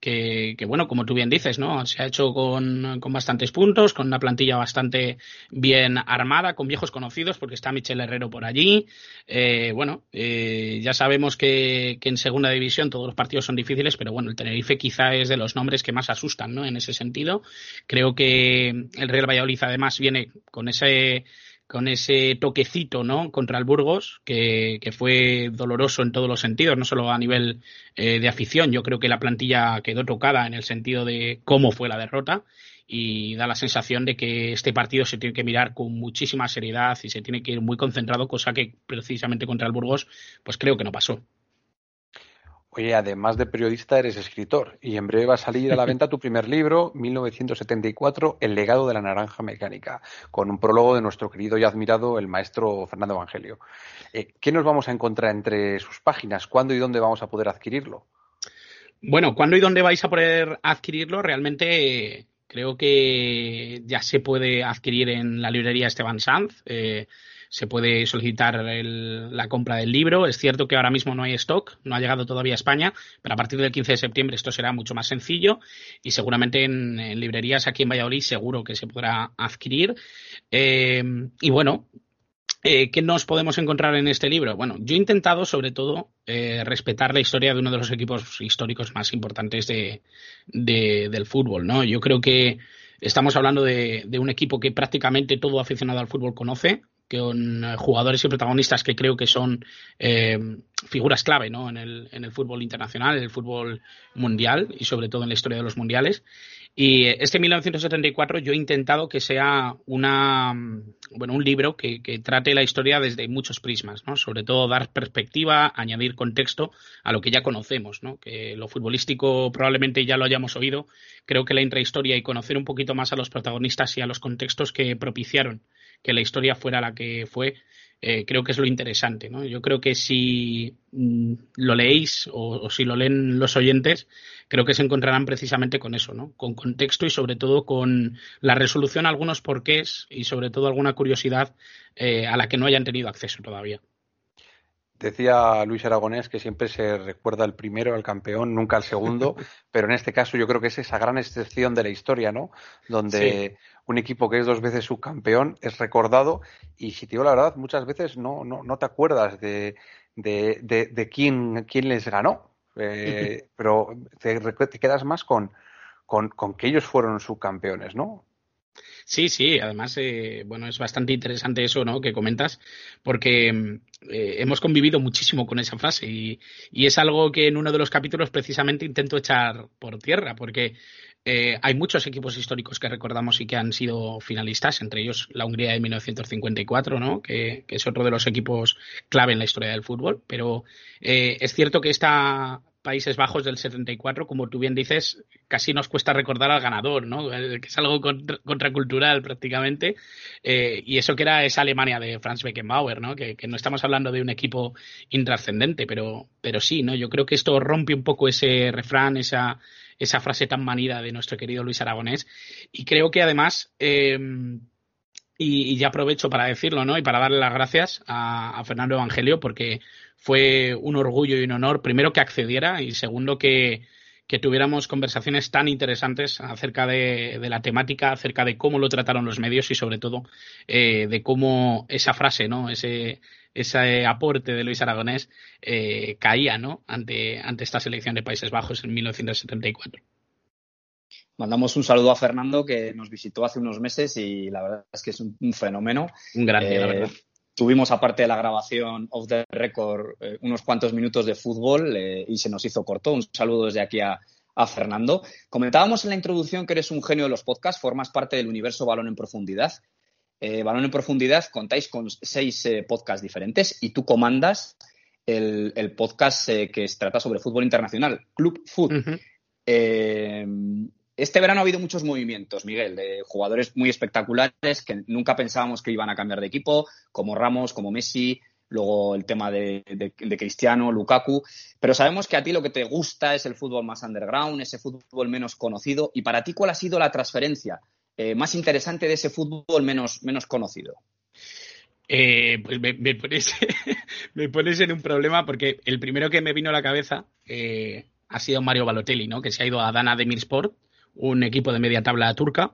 que que, bueno, como tú bien dices, ¿no? Se ha hecho con, con, bastantes puntos, con una plantilla bastante bien armada, con viejos conocidos, porque está Michel Herrero por allí. Eh, bueno, eh, ya sabemos que, que, en segunda división todos los partidos son difíciles, pero bueno, el Tenerife quizá es de los nombres que más asustan, ¿no? En ese sentido. Creo que el Real Valladolid además viene con ese con ese toquecito ¿no? contra el Burgos, que, fue doloroso en todos los sentidos, no solo a nivel eh, de afición. Yo creo que la plantilla quedó tocada en el sentido de cómo fue la derrota y da la sensación de que este partido se tiene que mirar con muchísima seriedad y se tiene que ir muy concentrado, cosa que precisamente contra el Burgos, pues creo que no pasó. Oye, además de periodista, eres escritor y en breve va a salir a la venta tu primer libro, 1974, El legado de la naranja mecánica, con un prólogo de nuestro querido y admirado el maestro Fernando Evangelio. Eh, ¿Qué nos vamos a encontrar entre sus páginas? ¿Cuándo y dónde vamos a poder adquirirlo? Bueno, ¿cuándo y dónde vais a poder adquirirlo? Realmente creo que ya se puede adquirir en la librería Esteban Sanz. Eh, se puede solicitar la compra del libro. Es cierto que ahora mismo no hay stock, no ha llegado todavía a España, pero a partir del 15 de septiembre esto será mucho más sencillo y seguramente en, librerías aquí en Valladolid seguro que se podrá adquirir. Eh, y bueno, eh, ¿Qué nos podemos encontrar en este libro? Bueno, yo he intentado sobre todo eh, respetar la historia de uno de los equipos históricos más importantes de, del fútbol, ¿no? Yo creo que estamos hablando de, un equipo que prácticamente todo aficionado al fútbol conoce, con eh, jugadores y protagonistas que creo que son eh, figuras clave ¿no? en, el, en el fútbol internacional, en el fútbol mundial y sobre todo en la historia de los mundiales. Y este 1974 yo he intentado que sea una, bueno, un libro que, que, trate la historia desde muchos prismas, ¿no? sobre todo dar perspectiva, añadir contexto a lo que ya conocemos, ¿no? que lo futbolístico probablemente ya lo hayamos oído, creo que la intrahistoria y conocer un poquito más a los protagonistas y a los contextos que propiciaron que la historia fuera la que fue, eh, creo que es lo interesante. ¿no? Yo creo que si mm, lo leéis o, si lo leen los oyentes, creo que se encontrarán precisamente con eso, ¿no? con contexto y sobre todo con la resolución algunos porqués y sobre todo alguna curiosidad eh, a la que no hayan tenido acceso todavía. Decía Luis Aragonés que siempre se recuerda el primero, al campeón, nunca al segundo, pero en este caso yo creo que es esa gran excepción de la historia, ¿no? Donde un equipo que es dos veces subcampeón es recordado y si te digo la verdad, muchas veces no, no, no te acuerdas de, de, de, quién, quién les ganó, eh, pero te, te, quedas más con, con, con que ellos fueron subcampeones, ¿no? Sí, sí, además, eh, bueno, es bastante interesante eso, ¿no? Que comentas, porque mm, eh, hemos convivido muchísimo con esa frase y, es algo que en uno de los capítulos precisamente intento echar por tierra, porque eh, hay muchos equipos históricos que recordamos y que han sido finalistas, entre ellos la Hungría de 1954, ¿no? Que, que es otro de los equipos clave en la historia del fútbol, pero es cierto que esta Países Bajos del 74, como tú bien dices, casi nos cuesta recordar al ganador, ¿no? Eh, que es algo contracultural prácticamente. Eh, y eso que era esa Alemania de Franz Beckenbauer, ¿no? Que, no estamos hablando de un equipo intrascendente, pero, pero sí, ¿no? Yo creo que esto rompe un poco ese refrán, esa, esa frase tan manida de nuestro querido Luis Aragonés. Y creo que además. Eh, y, ya aprovecho para decirlo, ¿no? Y para darle las gracias a, Fernando Evangelio, porque fue un orgullo y un honor, primero, que accediera y segundo, que, tuviéramos conversaciones tan interesantes acerca de, la temática, acerca de cómo lo trataron los medios y sobre todo eh, de cómo esa frase, ¿no? Ese, ese aporte de Luis Aragonés eh, caía, ¿no? Ante, ante esta selección de Países Bajos en 1974. Mandamos un saludo a Fernando que nos visitó hace unos meses y la verdad es que es un, fenómeno. Un grande, la eh, verdad. Tuvimos, aparte de la grabación of the record, eh, unos cuantos minutos de fútbol eh, y se nos hizo corto. Un saludo desde aquí a, Fernando. Comentábamos en la introducción que eres un genio de los podcasts, formas parte del universo Balón en Profundidad. Balón en Profundidad contáis con seis podcasts diferentes y tú comandas el, podcast que se trata sobre fútbol internacional, Club Foot. Este verano ha habido muchos movimientos, Miguel, de jugadores muy espectaculares que nunca pensábamos que iban a cambiar de equipo, como Ramos, como Messi, luego el tema de, Cristiano, Lukaku, pero sabemos que a ti lo que te gusta es el fútbol más underground, ese fútbol menos conocido, y para ti, ¿cuál ha sido la transferencia eh, más interesante de ese fútbol menos, menos conocido? Eh, pues me, pones, en un problema porque el primero que me vino a la cabeza eh, ha sido Mario Balotelli, ¿no? que se ha ido a Dana de Mirsport un equipo de media tabla turca.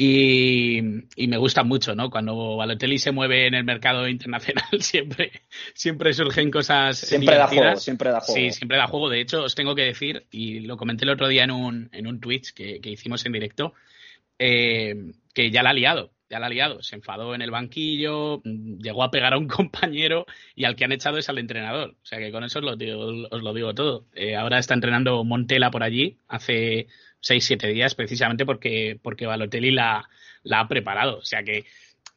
Y, me gusta mucho, ¿no? Cuando Balotelli se mueve en el mercado internacional, siempre, siempre surgen cosas. Siempre da juego, siempre da juego. Sí, siempre da juego. De hecho, os tengo que decir, y lo comenté el otro día en un, en un Twitch que, hicimos en directo, eh, que ya la ha liado, ya la ha liado. Se enfadó en el banquillo, llegó a pegar a un compañero y al que han echado es al entrenador. O sea que con eso os lo digo, os lo digo todo. Eh, ahora está entrenando Montela por allí, hace seis, siete días, precisamente porque, porque Balotelli la, la ha preparado. O sea que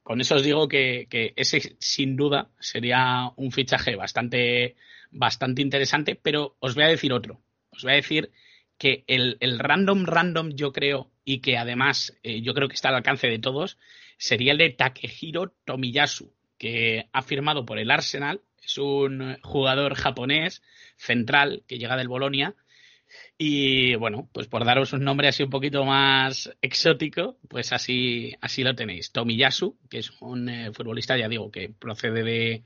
con eso os digo que, ese sin duda sería un fichaje bastante, bastante interesante, pero os voy a decir otro. Os voy a decir que el, el random random yo creo y que además eh, yo creo que está al alcance de todos sería el de Takehiro Tomiyasu, que ha firmado por el Arsenal. Es un jugador japonés central que llega del Bolonia y bueno, pues por daros un nombre así un poquito más exótico, pues así, así lo tenéis. Tomiyasu, que es un eh, futbolista, ya digo, que procede de,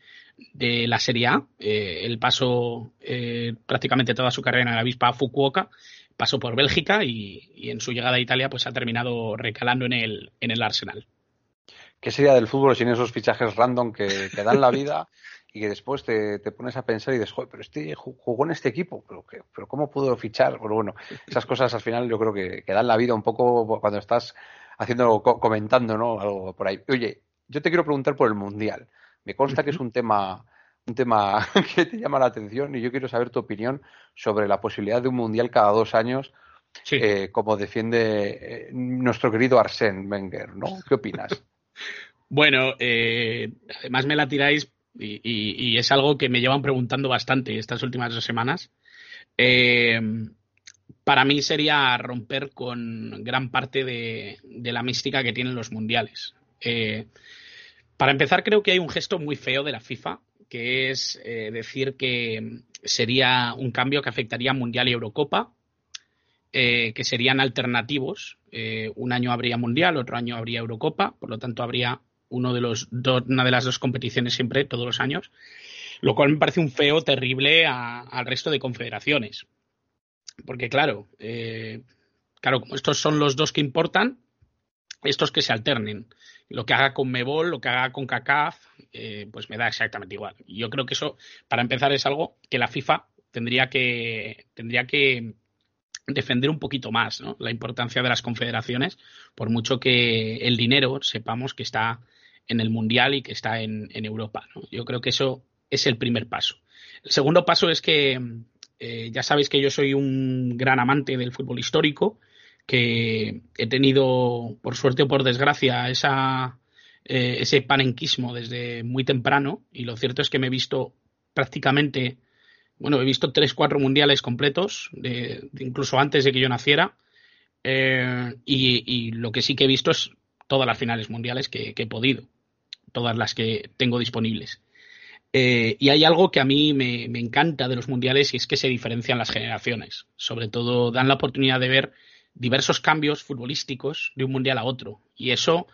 de la Serie A. Eh, él pasó eh, prácticamente toda su carrera en la avispa Fukuoka, pasó por Bélgica y, y, en su llegada a Italia pues ha terminado recalando en el, en el Arsenal. ¿Qué sería del fútbol sin esos fichajes random que, que dan la vida y que después te, pones a pensar y dices, joder, pero este jugó en este equipo, pero, pero ¿cómo pudo fichar? Pero bueno, esas cosas al final yo creo que, dan la vida un poco cuando estás haciendo, comentando, ¿no? Algo por ahí. Oye, yo te quiero preguntar por el Mundial. Me consta que es un tema, un tema que te llama la atención y yo quiero saber tu opinión sobre la posibilidad de un Mundial cada dos años, eh, como defiende eh, nuestro querido Arsène Wenger, ¿no? ¿Qué opinas? Bueno, eh, además me la tiráis y, es algo que me llevan preguntando bastante estas últimas dos semanas. Eh, para mí sería romper con gran parte de, la mística que tienen los mundiales. Eh, Para empezar, creo que hay un gesto muy feo de la FIFA, que es eh, decir que sería un cambio que afectaría a Mundial y Eurocopa, que serían alternativos. Un año habría Mundial, otro año habría Eurocopa, por lo tanto habría uno de los una de las dos competiciones siempre, todos los años, lo cual me parece un feo terrible al resto de confederaciones. Porque claro, claro, como estos son los dos que importan, estos que se alternen lo que haga con Mebol, lo que haga con CACAF, eh, pues me da exactamente igual. Yo creo que eso, para empezar, es algo que la FIFA tendría que, tendría que defender un poquito más, ¿no? La importancia de las confederaciones, por mucho que el dinero sepamos que está en el Mundial y que está en, Europa. Yo creo que eso es el primer paso. El segundo paso es que eh, ya sabéis que yo soy un gran amante del fútbol histórico que he tenido, por suerte o por desgracia, esa, eh, ese panenquismo desde muy temprano y lo cierto es que me he visto prácticamente, bueno, he visto tres, cuatro mundiales completos, de, incluso antes de que yo naciera, eh, y, lo que sí que he visto es todas las finales mundiales que, he podido, todas las que tengo disponibles. Eh, y hay algo que a mí me, encanta de los mundiales y es que se diferencian las generaciones. Sobre todo dan la oportunidad de ver diversos cambios futbolísticos de un mundial a otro. Y eso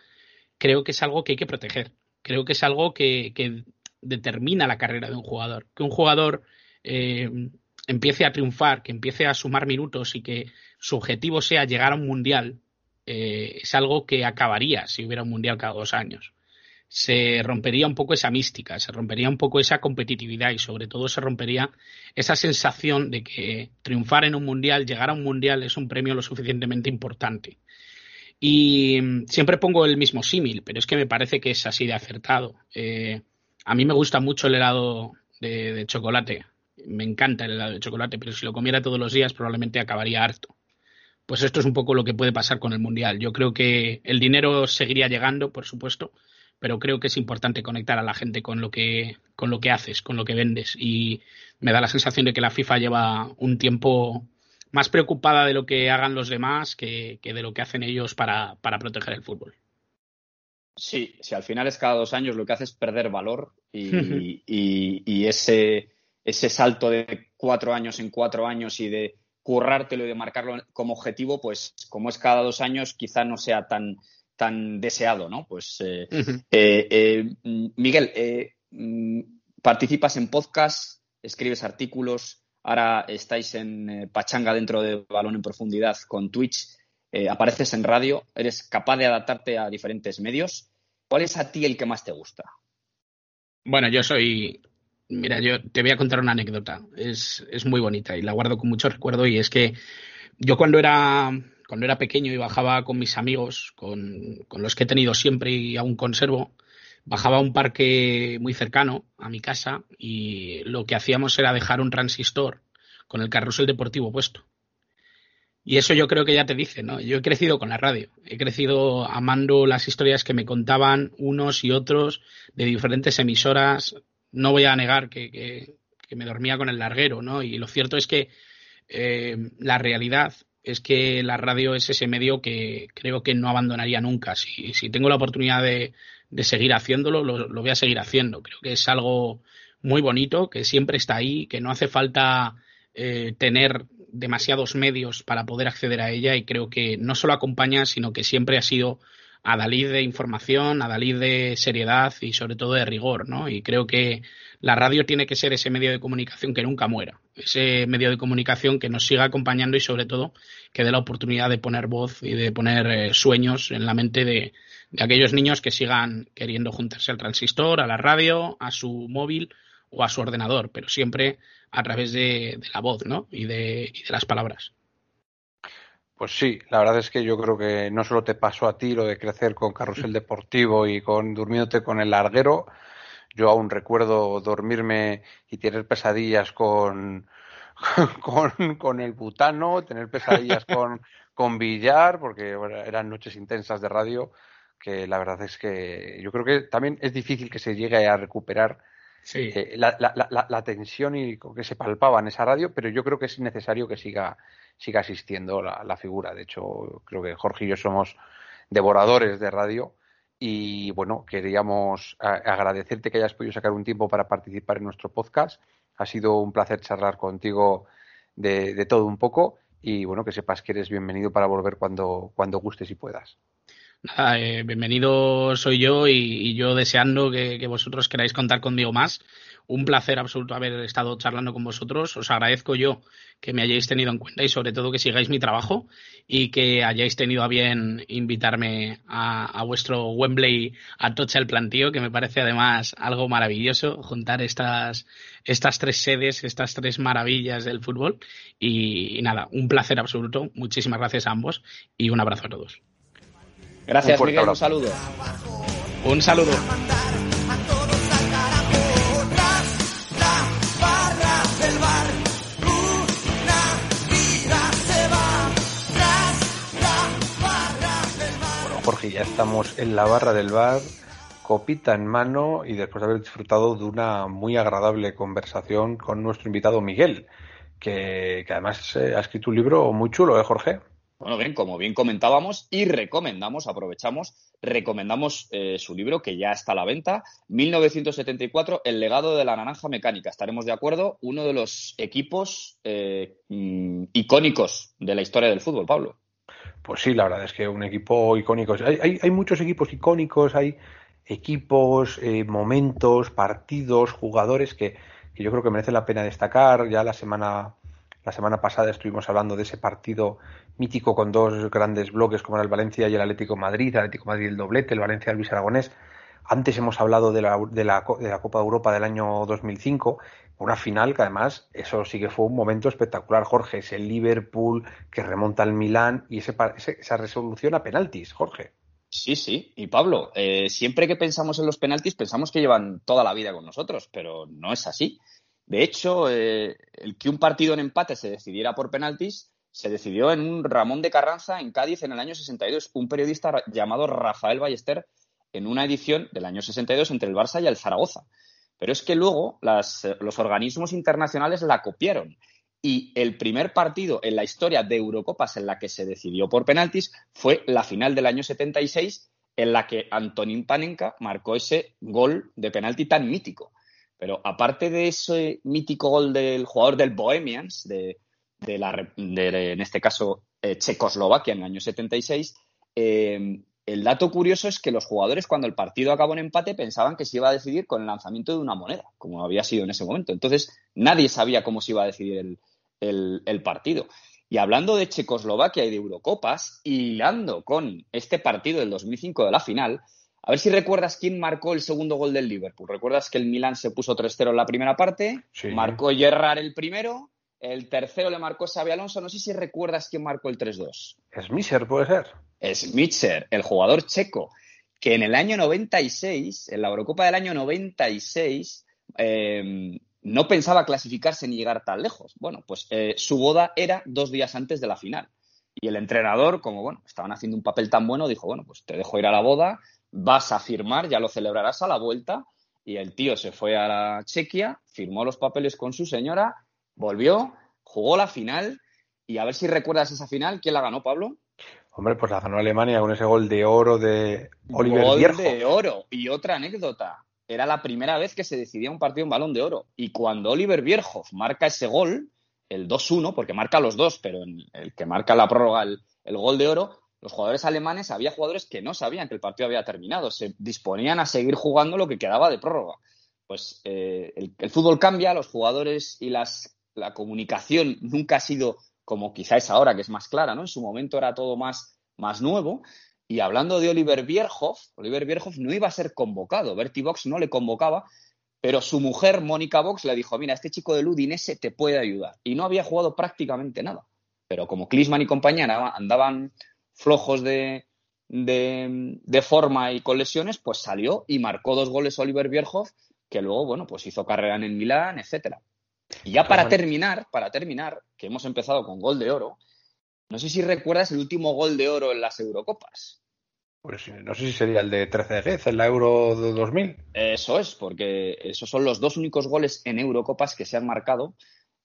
creo que es algo que hay que proteger. Creo que es algo que, determina la carrera de un jugador. Que un jugador eh, empiece a triunfar, que empiece a sumar minutos y que su objetivo sea llegar a un mundial, eh, es algo que acabaría si hubiera un mundial cada dos años se rompería un poco esa mística, se rompería un poco esa competitividad y sobre todo se rompería esa sensación de que triunfar en un mundial, llegar a un mundial es un premio lo suficientemente importante. Y mm, siempre pongo el mismo símil, pero es que me parece que es así de acertado. Eh, a mí me gusta mucho el helado de, chocolate, me encanta el helado de chocolate, pero si lo comiera todos los días probablemente acabaría harto. Pues esto es un poco lo que puede pasar con el mundial. Yo creo que el dinero seguiría llegando, por supuesto, pero creo que es importante conectar a la gente con lo que, con lo que haces, con lo que vendes. Y me da la sensación de que la FIFA lleva un tiempo más preocupada de lo que hagan los demás que, de lo que hacen ellos para, proteger el fútbol. Sí, si al final es cada dos años, lo que hace es perder valor y, y, ese, ese salto de cuatro años en cuatro años y de currártelo y de marcarlo como objetivo, pues como es cada dos años, quizá no sea tan, tan deseado, ¿no? Pues eh, eh, eh, Miguel, mm, participas en podcast, escribes artículos, ahora estáis en Pachanga dentro de Balón en Profundidad con Twitch, apareces en radio, eres capaz de adaptarte a diferentes medios. ¿Cuál es a ti el que más te gusta? Bueno, yo soy Mira, yo te voy a contar una anécdota. Es, es, muy bonita y la guardo con mucho recuerdo. Y es que yo cuando era cuando era pequeño y bajaba con mis amigos, con, los que he tenido siempre y aún conservo, bajaba a un parque muy cercano a mi casa y lo que hacíamos era dejar un transistor con el carrusel deportivo puesto. Y eso yo creo que ya te dice, ¿no? Yo he crecido con la radio, he crecido amando las historias que me contaban unos y otros de diferentes emisoras. No voy a negar que, me dormía con el larguero, ¿no? Y lo cierto es que eh, la realidad es que la radio es ese medio que creo que no abandonaría nunca. Si, tengo la oportunidad de, seguir haciéndolo, lo, voy a seguir haciendo. Creo que es algo muy bonito, que siempre está ahí, que no hace falta eh, tener demasiados medios para poder acceder a ella y creo que no solo acompaña, sino que siempre ha sido adalid de información, adalid de seriedad y sobre todo de rigor, ¿no? Y creo que la radio tiene que ser ese medio de comunicación que nunca muera, ese medio de comunicación que nos siga acompañando y sobre todo que dé la oportunidad de poner voz y de poner eh, sueños en la mente de, aquellos niños que sigan queriendo juntarse al transistor, a la radio, a su móvil o a su ordenador, pero siempre a través de, la voz ¿no? y, de, y de las palabras. Pues sí, la verdad es que yo creo que no solo te pasó a ti lo de crecer con carrusel deportivo y con durmiéndote con el larguero, yo aún recuerdo dormirme y tener pesadillas con, con, con el butano, tener pesadillas con, con billar, porque eran noches intensas de radio, que la verdad es que yo creo que también es difícil que se llegue a recuperar eh, la, la, la, tensión y que se palpaba en esa radio, pero yo creo que es necesario que siga, siga existiendo la, figura. De hecho, creo que Jorge y yo somos devoradores de radio Y bueno, queríamos agradecerte que hayas podido sacar un tiempo para participar en nuestro podcast. Ha sido un placer charlar contigo de, todo un poco y bueno, que sepas que eres bienvenido para volver cuando, cuando gustes y puedas. Nada, eh, bienvenido soy yo y, yo deseando que, vosotros queráis contar conmigo más. Un placer absoluto haber estado charlando con vosotros. Os agradezco yo que me hayáis tenido en cuenta y sobre todo que sigáis mi trabajo y que hayáis tenido a bien invitarme a, vuestro Wembley a Tocha el Plantío, que me parece además algo maravilloso juntar estas, estas tres sedes, estas tres maravillas del fútbol. y nada, un placer absoluto. Muchísimas gracias a ambos y un abrazo a todos. Gracias, Miguel. Un saludo. Un saludo. Jorge, ya estamos en la barra del bar, copita en mano y después de haber disfrutado de una muy agradable conversación con nuestro invitado Miguel, que, que además eh, ha escrito un libro muy chulo, ¿eh, Jorge? Bueno, bien, como bien comentábamos y recomendamos, aprovechamos, recomendamos eh, su libro que ya está a la venta, 1974, El legado de la naranja mecánica. Estaremos de acuerdo, uno de los equipos eh, mm, icónicos de la historia del fútbol, Pablo. Pues sí, la verdad es que un equipo icónico. Hay, hay, muchos equipos icónicos, hay equipos, eh, momentos, partidos, jugadores que, que yo creo que merecen la pena destacar. Ya la semana la semana pasada estuvimos hablando de ese partido mítico con dos grandes bloques como era el Valencia y el Atlético Madrid, el Atlético Madrid el doblete, el Valencia Luis Aragonés. Antes hemos hablado de la, de la, de la Copa de Europa del año 2005, una final que además eso sí que fue un momento espectacular, Jorge, es el Liverpool que remonta al Milán y ese, esa resolución a penaltis, Jorge. Sí, sí. Y Pablo, eh, siempre que pensamos en los penaltis pensamos que llevan toda la vida con nosotros, pero no es así. De hecho, eh, el que un partido en empate se decidiera por penaltis se decidió en un Ramón de Carranza en Cádiz en el año 62, un periodista llamado Rafael Ballester en una edición del año 62 entre el Barça y el Zaragoza. Pero es que luego los organismos internacionales la copiaron y el primer partido en la historia de Eurocopas en la que se decidió por penaltis fue la final del año 76 en la que Antonín Panenka marcó ese gol de penalti tan mítico. Pero aparte de ese mítico gol del jugador del Bohemians, de, la, en este caso eh, Checoslovaquia en el año 76, eh, el dato curioso es que los jugadores cuando el partido acabó en empate pensaban que se iba a decidir con el lanzamiento de una moneda, como había sido en ese momento. Entonces nadie sabía cómo se iba a decidir el, el partido. Y hablando de Checoslovaquia y de Eurocopas, hilando con este partido del 2005 de la final, a ver si recuerdas quién marcó el segundo gol del Liverpool. ¿Recuerdas que el Milan se puso 3-0 en la primera parte? Marcó Gerrard el primero. El tercero le marcó Xabi Alonso. No sé si recuerdas quién marcó el 3-2. Smitser, puede ser. Smitser, el jugador checo, que en el año 96, en la Eurocopa del año 96, em, no pensaba clasificarse ni llegar tan lejos. Bueno, pues eh, su boda era dos días antes de la final. Y el entrenador, como bueno, estaban haciendo un papel tan bueno, dijo, bueno, pues te dejo ir a la boda, vas a firmar, ya lo celebrarás a la vuelta. Y el tío se fue a la Chequia, firmó los papeles con su señora, volvió, jugó la final. Y a ver si recuerdas esa final, ¿quién la ganó, Pablo? Hombre, pues la ganó Alemania con ese gol de oro de Oliver Gol de oro. Y otra anécdota, era la primera vez que se decidía un partido en balón de oro. Y cuando Oliver Bierhoff marca ese gol, el 2-1, porque marca los dos, pero el que marca la prórroga, el, gol de oro, los jugadores alemanes, había jugadores que no sabían que el partido había terminado, se disponían a seguir jugando lo que quedaba de prórroga. Pues eh, el, fútbol cambia, los jugadores y las, la comunicación nunca ha sido como quizá es ahora, que es más clara, ¿no? En su momento era todo más, más nuevo. Y hablando de Oliver Bierhoff, Oliver Bierhoff no iba a ser convocado, Bertie Box no le convocaba, pero su mujer, Mónica Box, le dijo, mira, este chico del Udinese te puede ayudar. Y no había jugado prácticamente nada. Pero como Klisman y compañía andaban flojos de, de, forma y con lesiones, pues salió y marcó dos goles Oliver Bierhoff, que luego, bueno, pues hizo carrera en el Milán, etcétera. Y ya para terminar, para terminar, que hemos empezado con gol de oro, no sé si recuerdas el último gol de oro en las Eurocopas. Pues no sé si sería el de 13 de en la Euro 2000. Eso es, porque esos son los dos únicos goles en Eurocopas que se han marcado,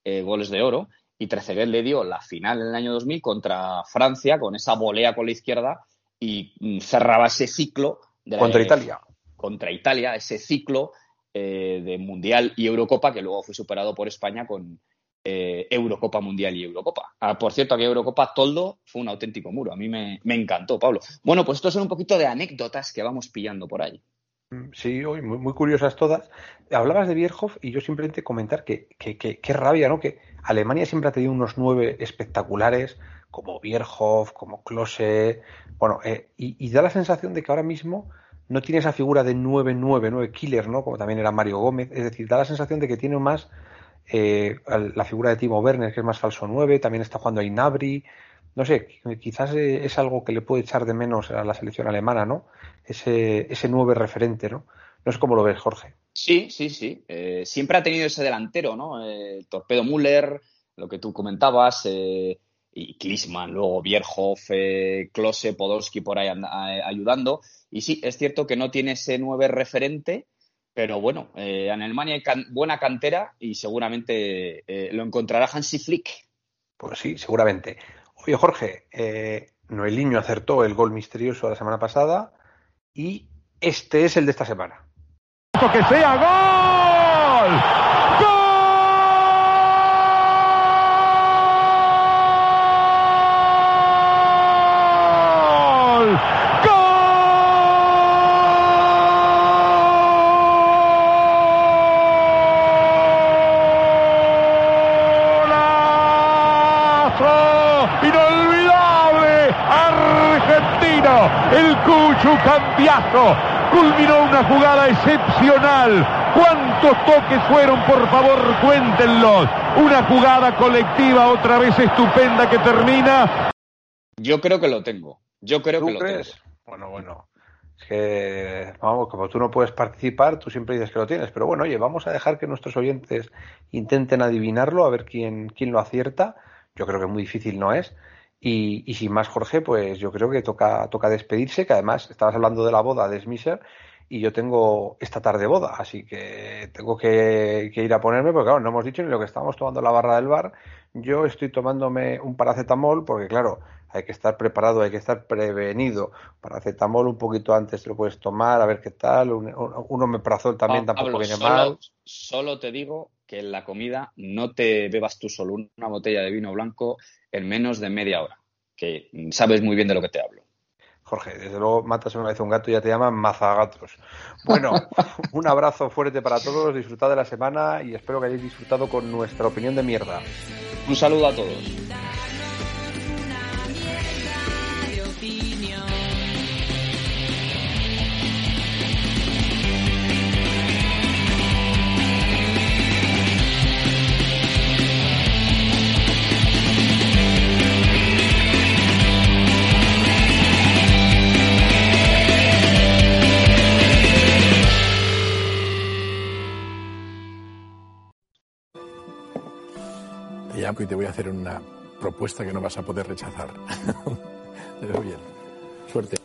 eh, goles de oro, y Trezeguet le dio la final en el año 2000 contra Francia con esa volea con la izquierda y mm, cerraba ese ciclo contra Italia. Contra Italia, ese ciclo eh, de Mundial y Eurocopa que luego fue superado por España con eh, Eurocopa Mundial y Eurocopa. Ah, por cierto, aquí Eurocopa Toldo fue un auténtico muro. A mí me, encantó, Pablo. Bueno, pues estos son un poquito de anécdotas que vamos pillando por ahí. Mm, sí, muy, muy curiosas todas. Hablabas de Bierhoff y yo simplemente comentar que qué rabia, ¿no? Que Alemania siempre ha tenido unos nueve espectaculares, como Bierhoff, como Klose, bueno, eh, y, da la sensación de que ahora mismo no tiene esa figura de 9-9, 9 killer, ¿no? Como también era Mario Gómez, es decir, da la sensación de que tiene más eh, la figura de Timo Werner, que es más falso 9, también está jugando a Inabri, no sé, quizás eh, es algo que le puede echar de menos a la selección alemana, ¿no? Ese, ese 9 referente, ¿no? No es como lo ves, Jorge. Sí, sí, sí. siempre ha tenido ese delantero, ¿no? Torpedo Müller, lo que tú comentabas, y Klisman, luego Bierhoff, eh, Klose, Podolski por ahí eh, ayudando. Y sí, es cierto que no tiene ese nueve referente, pero bueno, eh, en Alemania hay buena cantera y seguramente eh, lo encontrará Hansi Flick. Pues sí, seguramente. Oye, Jorge, Noeliño acertó el gol misterioso de la semana pasada y este es el de esta semana. ¡Que sea gol! Cambiazo. Culminó una jugada excepcional. ¿Cuántos toques fueron? Por favor, cuéntenlos. Una jugada colectiva otra vez estupenda que termina. Yo creo que lo tengo. Yo creo que lo crees? tengo. Bueno, bueno. Es que, vamos, como tú no puedes participar, tú siempre dices que lo tienes. Pero bueno, oye, vamos a dejar que nuestros oyentes intenten adivinarlo, a ver quién, quién lo acierta. Yo creo que muy difícil no es. Y, sin más, Jorge, pues yo creo que toca, toca despedirse, que además estabas hablando de la boda de Smisher y yo tengo esta tarde boda, así que tengo que, ir a ponerme, porque claro, no hemos dicho ni lo que estamos tomando en la barra del bar. Yo estoy tomándome un paracetamol, porque claro, hay que estar preparado, hay que estar prevenido. Paracetamol un poquito antes te lo puedes tomar, a ver qué tal. Un, un omeprazol también tampoco viene mal. Solo te digo que en la comida no te bebas tú solo una botella de vino blanco en menos de media hora, que sabes muy bien de lo que te hablo. Jorge, desde luego matas una vez un gato y ya te llaman mazagatos. Bueno, un abrazo fuerte para todos, disfrutad de la semana y espero que hayáis disfrutado con nuestra opinión de mierda. Un saludo a todos. Y te voy a hacer una propuesta que no vas a poder rechazar. Te veo bien. Suerte.